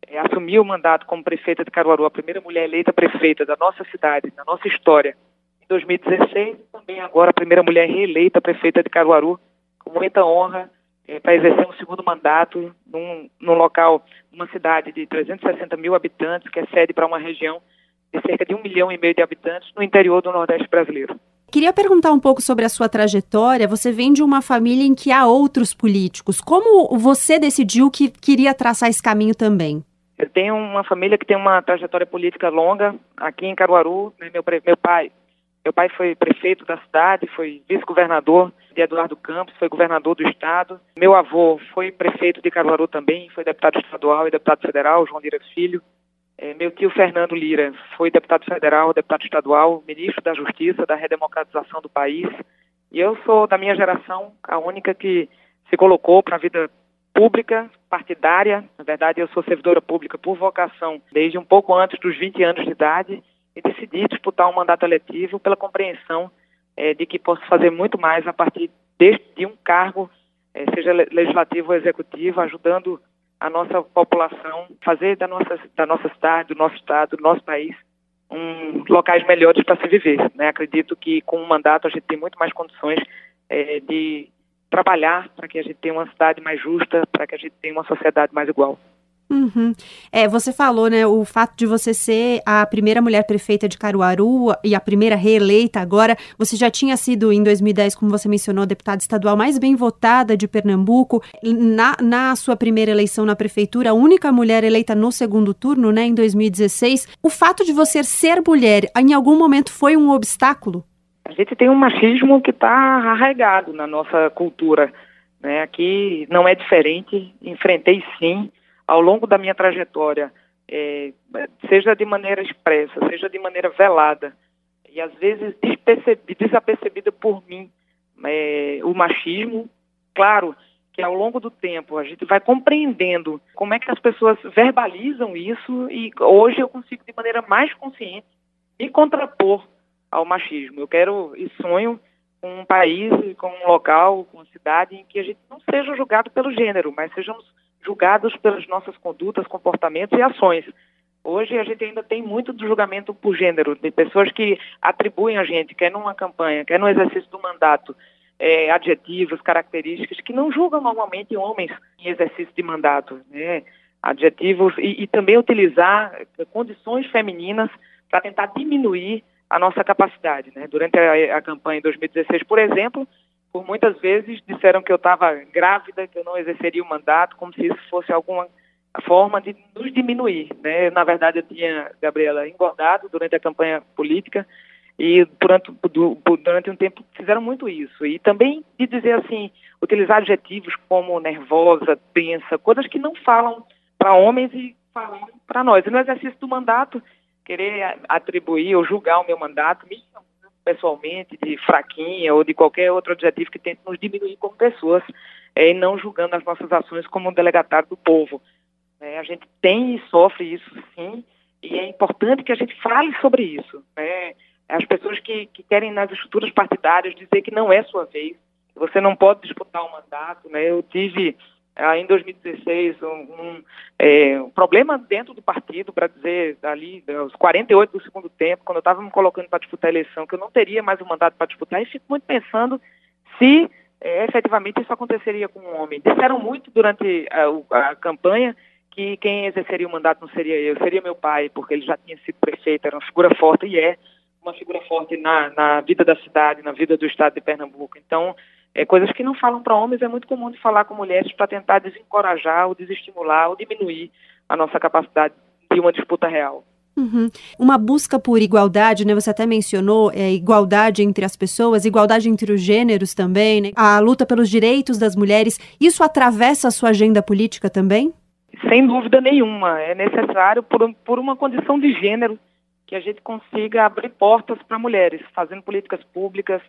é, assumi o mandato como prefeita de Caruaru, a primeira mulher eleita prefeita da nossa cidade, da nossa história, em 2016, e também agora a primeira mulher reeleita prefeita de Caruaru, com muita honra, é, para exercer um segundo mandato num, num local, numa cidade de 360 mil habitantes, que é sede para uma região de cerca de um milhão e meio de habitantes no interior do Nordeste brasileiro. Queria perguntar um pouco sobre a sua trajetória. Você vem de uma família em que há outros políticos. Como você decidiu que queria traçar esse caminho também? Eu tenho uma família que tem uma trajetória política longa aqui em Caruaru. Né? Meu, meu pai, meu pai foi prefeito da cidade, foi vice-governador de Eduardo Campos, foi governador do estado. Meu avô foi prefeito de Caruaru também, foi deputado estadual e deputado federal, João Lira Filho. É, meu tio Fernando Lira foi deputado federal, deputado estadual, ministro da Justiça, da redemocratização do país. E eu sou, da minha geração, a única que se colocou para a vida pública, partidária. Na verdade, eu sou servidora pública por vocação desde um pouco antes dos 20 anos de idade e decidi disputar um mandato eletivo pela compreensão é, de que posso fazer muito mais a partir de, de um cargo, é, seja legislativo ou executivo, ajudando a nossa população, fazer da nossa, da nossa cidade, do nosso estado, do nosso país, um, locais melhores para se viver. Né? Acredito que com o mandato a gente tem muito mais condições é, de trabalhar para que a gente tenha uma cidade mais justa, para que a gente tenha uma sociedade mais igual. Uhum. É, você falou, né, o fato de você ser a primeira mulher prefeita de Caruaru e a primeira reeleita agora, você já tinha sido em 2010, como você mencionou, deputada estadual mais bem votada de Pernambuco. Na, na sua primeira eleição na prefeitura, a única mulher eleita no segundo turno, né, em 2016. O fato de você ser mulher, em algum momento foi um obstáculo? A gente tem um machismo que está arraigado na nossa cultura, né? Aqui não é diferente. Enfrentei sim ao longo da minha trajetória, é, seja de maneira expressa, seja de maneira velada, e às vezes desapercebida por mim, é, o machismo, claro que ao longo do tempo a gente vai compreendendo como é que as pessoas verbalizam isso e hoje eu consigo de maneira mais consciente me contrapor ao machismo. Eu quero e sonho com um país, com um local, com uma cidade em que a gente não seja julgado pelo gênero, mas sejamos julgados pelas nossas condutas, comportamentos e ações. Hoje a gente ainda tem muito do julgamento por gênero, de pessoas que atribuem a gente, quer numa campanha, quer no exercício do mandato, é, adjetivos, características que não julgam normalmente homens em exercício de mandato, né? Adjetivos e, e também utilizar condições femininas para tentar diminuir a nossa capacidade, né? Durante a, a campanha em 2016, por exemplo, por muitas vezes disseram que eu estava grávida, que eu não exerceria o mandato, como se isso fosse alguma forma de nos diminuir. Né? Na verdade, eu tinha, Gabriela, engordado durante a campanha política e durante, durante um tempo fizeram muito isso. E também de dizer assim, utilizar adjetivos como nervosa, tensa, coisas que não falam para homens e falam para nós. E no exercício do mandato, querer atribuir ou julgar o meu mandato me pessoalmente de fraquinha ou de qualquer outro adjetivo que tente nos diminuir como pessoas é, e não julgando as nossas ações como um delegatário do povo. É, a gente tem e sofre isso sim e é importante que a gente fale sobre isso. Né? As pessoas que, que querem nas estruturas partidárias dizer que não é sua vez, você não pode disputar o um mandato. Né? Eu tive ah, em 2016 um, um, é, um, problema dentro do partido, para dizer, ali, aos 48 do segundo tempo, quando eu estava me colocando para disputar a eleição, que eu não teria mais o um mandato para disputar, e fico muito pensando se é, efetivamente isso aconteceria com um homem. Disseram muito durante a, a campanha que quem exerceria o mandato não seria eu, seria meu pai, porque ele já tinha sido prefeito, era uma figura forte e é uma figura forte na, na vida da cidade, na vida do estado de Pernambuco. Então, é, coisas que não falam para homens é muito comum de falar com mulheres para tentar desencorajar ou desestimular ou diminuir a nossa capacidade de uma disputa real. Uhum. Uma busca por igualdade, né? Você até mencionou é, igualdade entre as pessoas, igualdade entre os gêneros também, né? A luta pelos direitos das mulheres. Isso atravessa a sua agenda política também? Sem dúvida nenhuma. É necessário, por, por uma condição de gênero, que a gente consiga abrir portas para mulheres, fazendo políticas públicas,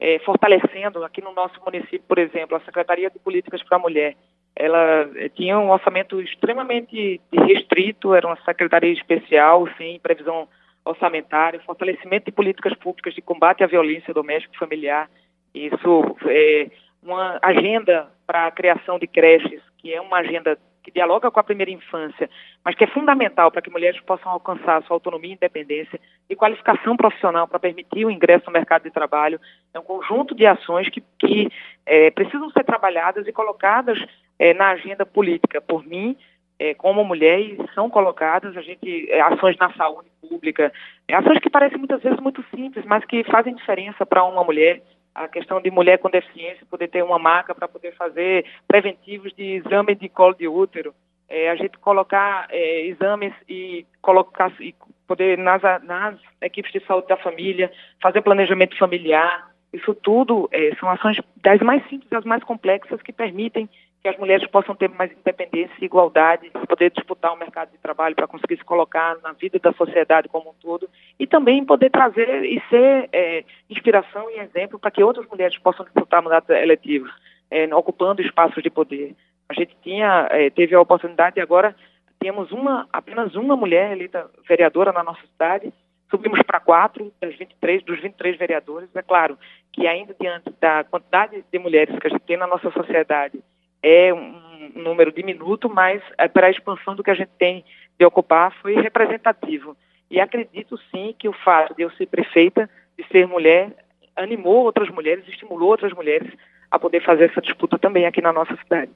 é, fortalecendo aqui no nosso município, por exemplo, a Secretaria de Políticas para a Mulher. Ela é, tinha um orçamento extremamente restrito, era uma secretaria especial, sem previsão orçamentária, fortalecimento de políticas públicas de combate à violência doméstica e familiar. Isso é uma agenda para a criação de creches, que é uma agenda que dialoga com a primeira infância, mas que é fundamental para que mulheres possam alcançar sua autonomia independência e qualificação profissional para permitir o ingresso no mercado de trabalho. É um conjunto de ações que, que é, precisam ser trabalhadas e colocadas é, na agenda política por mim, é, como mulher, são colocadas a gente, é, ações na saúde pública, é, ações que parecem muitas vezes muito simples, mas que fazem diferença para uma mulher a questão de mulher com deficiência poder ter uma marca para poder fazer preventivos de exame de colo de útero, é, a gente colocar é, exames e colocar e poder nas, nas equipes de saúde da família fazer planejamento familiar, isso tudo é, são ações das mais simples às mais complexas que permitem que as mulheres possam ter mais independência e igualdade, poder disputar o mercado de trabalho para conseguir se colocar na vida da sociedade como um todo e também poder trazer e ser é, inspiração e exemplo para que outras mulheres possam disputar mandatos eletivos, é, ocupando espaços de poder. A gente tinha, é, teve a oportunidade e agora temos uma, apenas uma mulher eleita vereadora na nossa cidade, subimos para quatro das 23, dos 23 vereadores. É claro que ainda diante da quantidade de mulheres que a gente tem na nossa sociedade é um número diminuto, mas é, para a expansão do que a gente tem de ocupar foi representativo. E acredito sim que o fato de eu ser prefeita, de ser mulher, animou outras mulheres, estimulou outras mulheres a poder fazer essa disputa também aqui na nossa cidade.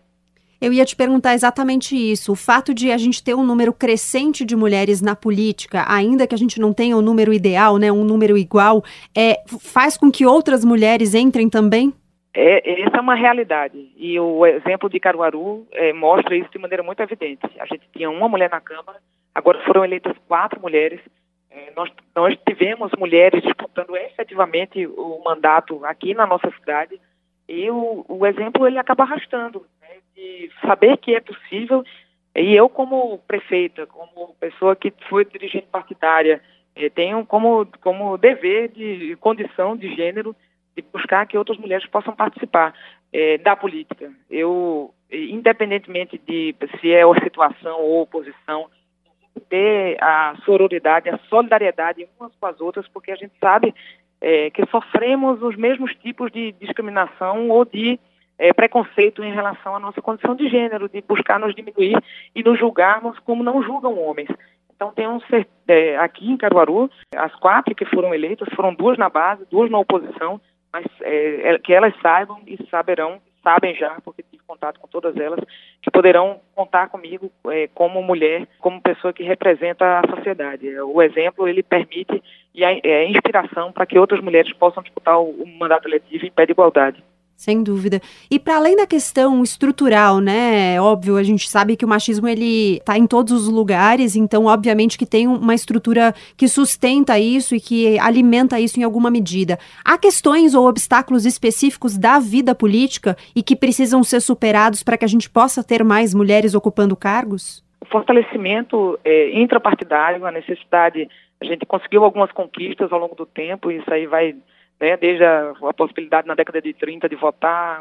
Eu ia te perguntar exatamente isso. O fato de a gente ter um número crescente de mulheres na política, ainda que a gente não tenha um número ideal, né, um número igual, é, faz com que outras mulheres entrem também? É, essa é uma realidade. E o exemplo de Caruaru é, mostra isso de maneira muito evidente. A gente tinha uma mulher na Câmara, agora foram eleitas quatro mulheres. É, nós, nós tivemos mulheres disputando efetivamente o mandato aqui na nossa cidade. E o, o exemplo ele acaba arrastando, né, de saber que é possível. E eu, como prefeita, como pessoa que foi dirigente partidária, é, tenho como, como dever de condição de gênero de buscar que outras mulheres possam participar é, da política. Eu, independentemente de se é situação ou oposição, ter a sororidade, a solidariedade umas com as outras, porque a gente sabe é, que sofremos os mesmos tipos de discriminação ou de é, preconceito em relação à nossa condição de gênero, de buscar nos diminuir e nos julgarmos como não julgam homens. Então tem um é, aqui em Caruaru, as quatro que foram eleitas foram duas na base, duas na oposição, mas é, é, que elas saibam e saberão, sabem já, porque tive contato com todas elas, que poderão contar comigo é, como mulher, como pessoa que representa a sociedade. É, o exemplo, ele permite e é, inspiração para que outras mulheres possam disputar o, o mandato eletivo em pé de igualdade. Sem dúvida. E para além da questão estrutural, né? Óbvio, a gente sabe que o machismo ele tá em todos os lugares, então obviamente que tem uma estrutura que sustenta isso e que alimenta isso em alguma medida. Há questões ou obstáculos específicos da vida política e que precisam ser superados para que a gente possa ter mais mulheres ocupando cargos? O fortalecimento é, intrapartidário, a necessidade, a gente conseguiu algumas conquistas ao longo do tempo, isso aí vai né, desde a, a, possibilidade na década de 30 de votar,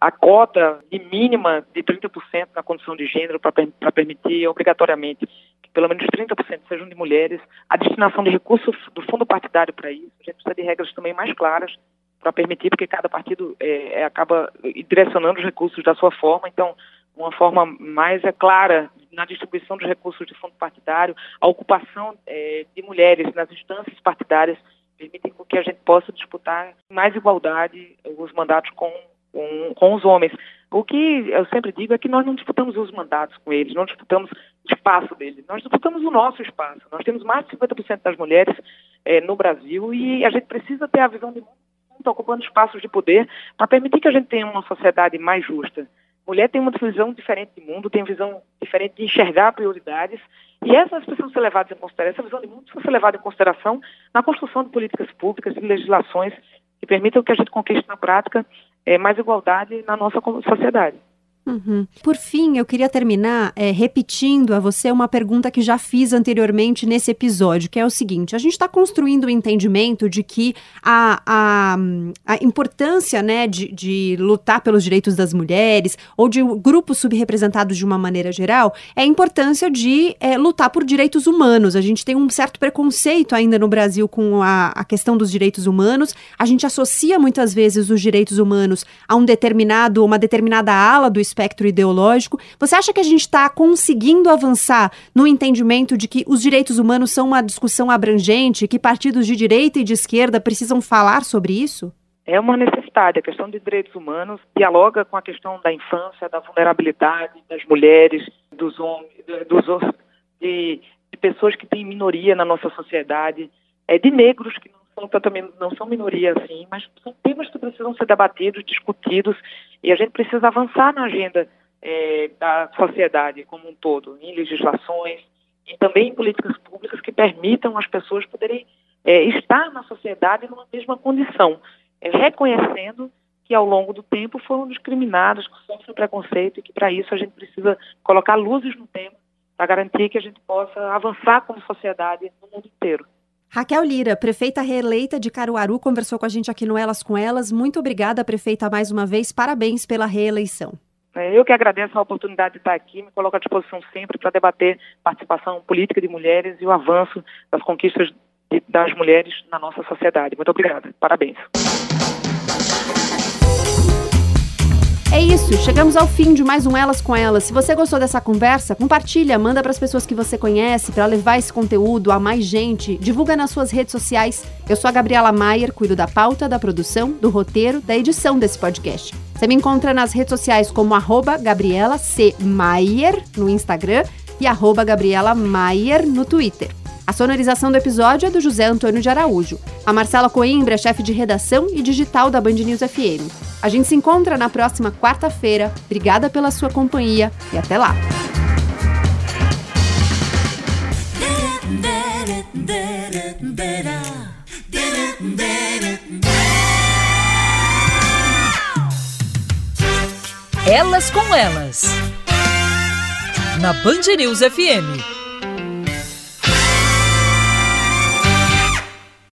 a cota de mínima de 30% na condição de gênero para permitir obrigatoriamente que pelo menos 30% sejam de mulheres, a destinação de recursos do fundo partidário para isso, a gente precisa de regras também mais claras para permitir, porque cada partido é, é, acaba direcionando os recursos da sua forma, então uma forma mais é, clara na distribuição dos recursos de fundo partidário, a ocupação é, de mulheres nas instâncias partidárias permitem que a gente possa disputar mais igualdade os mandatos com, com, com os homens. O que eu sempre digo é que nós não disputamos os mandatos com eles, não disputamos espaço deles, nós disputamos o nosso espaço. Nós temos mais de 50% das mulheres é, no Brasil e a gente precisa ter a visão de mundo ocupando espaços de poder para permitir que a gente tenha uma sociedade mais justa. Mulher tem uma visão diferente de mundo, tem visão diferente de enxergar prioridades, e essas precisam ser levadas em consideração, essa visão de mundo precisa ser levada em consideração na construção de políticas públicas e legislações que permitam que a gente conquiste na prática é, mais igualdade na nossa sociedade. Uhum. Por fim, eu queria terminar é, repetindo a você uma pergunta que já fiz anteriormente nesse episódio, que é o seguinte: a gente está construindo o um entendimento de que a, a, a importância né, de, de, lutar pelos direitos das mulheres ou de grupos subrepresentados de uma maneira geral é a importância de é, lutar por direitos humanos. A gente tem um certo preconceito ainda no Brasil com a, a questão dos direitos humanos. A gente associa muitas vezes os direitos humanos a um determinado, uma determinada ala do ideológico. Você acha que a gente está conseguindo avançar no entendimento de que os direitos humanos são uma discussão abrangente, que partidos de direita e de esquerda precisam falar sobre isso? É uma necessidade. A questão de direitos humanos dialoga com a questão da infância, da vulnerabilidade das mulheres, dos homens, dos, de, de pessoas que têm minoria na nossa sociedade, é, de negros que não também, não são minoria assim, mas são temas que precisam ser debatidos, discutidos, e a gente precisa avançar na agenda é, da sociedade como um todo, em legislações e também em políticas públicas que permitam as pessoas poderem é, estar na sociedade numa mesma condição, é, reconhecendo que ao longo do tempo foram discriminadas, que sofrem preconceito e que para isso a gente precisa colocar luzes no tema para garantir que a gente possa avançar como sociedade no mundo inteiro. Raquel Lira, prefeita reeleita de Caruaru, conversou com a gente aqui no Elas com Elas. Muito obrigada, prefeita, mais uma vez. Parabéns pela reeleição. É, eu que agradeço a oportunidade de estar aqui, me coloco à disposição sempre para debater participação política de mulheres e o avanço das conquistas das mulheres na nossa sociedade. Muito obrigada. Parabéns. É isso, chegamos ao fim de mais um Elas com Elas. Se você gostou dessa conversa, compartilha, manda para as pessoas que você conhece para levar esse conteúdo a mais gente, divulga nas suas redes sociais. Eu sou a Gabriela Maier, cuido da pauta, da produção, do roteiro, da edição desse podcast. Você me encontra nas redes sociais como arroba Gabriela C. Maier no Instagram e arroba Gabriela Maier no Twitter. A sonorização do episódio é do José Antônio de Araújo. A Marcela Coimbra é chefe de redação e digital da Band News FM. A gente se encontra na próxima quarta-feira. Obrigada pela sua companhia e até lá. Elas com Elas. Na Band News FM.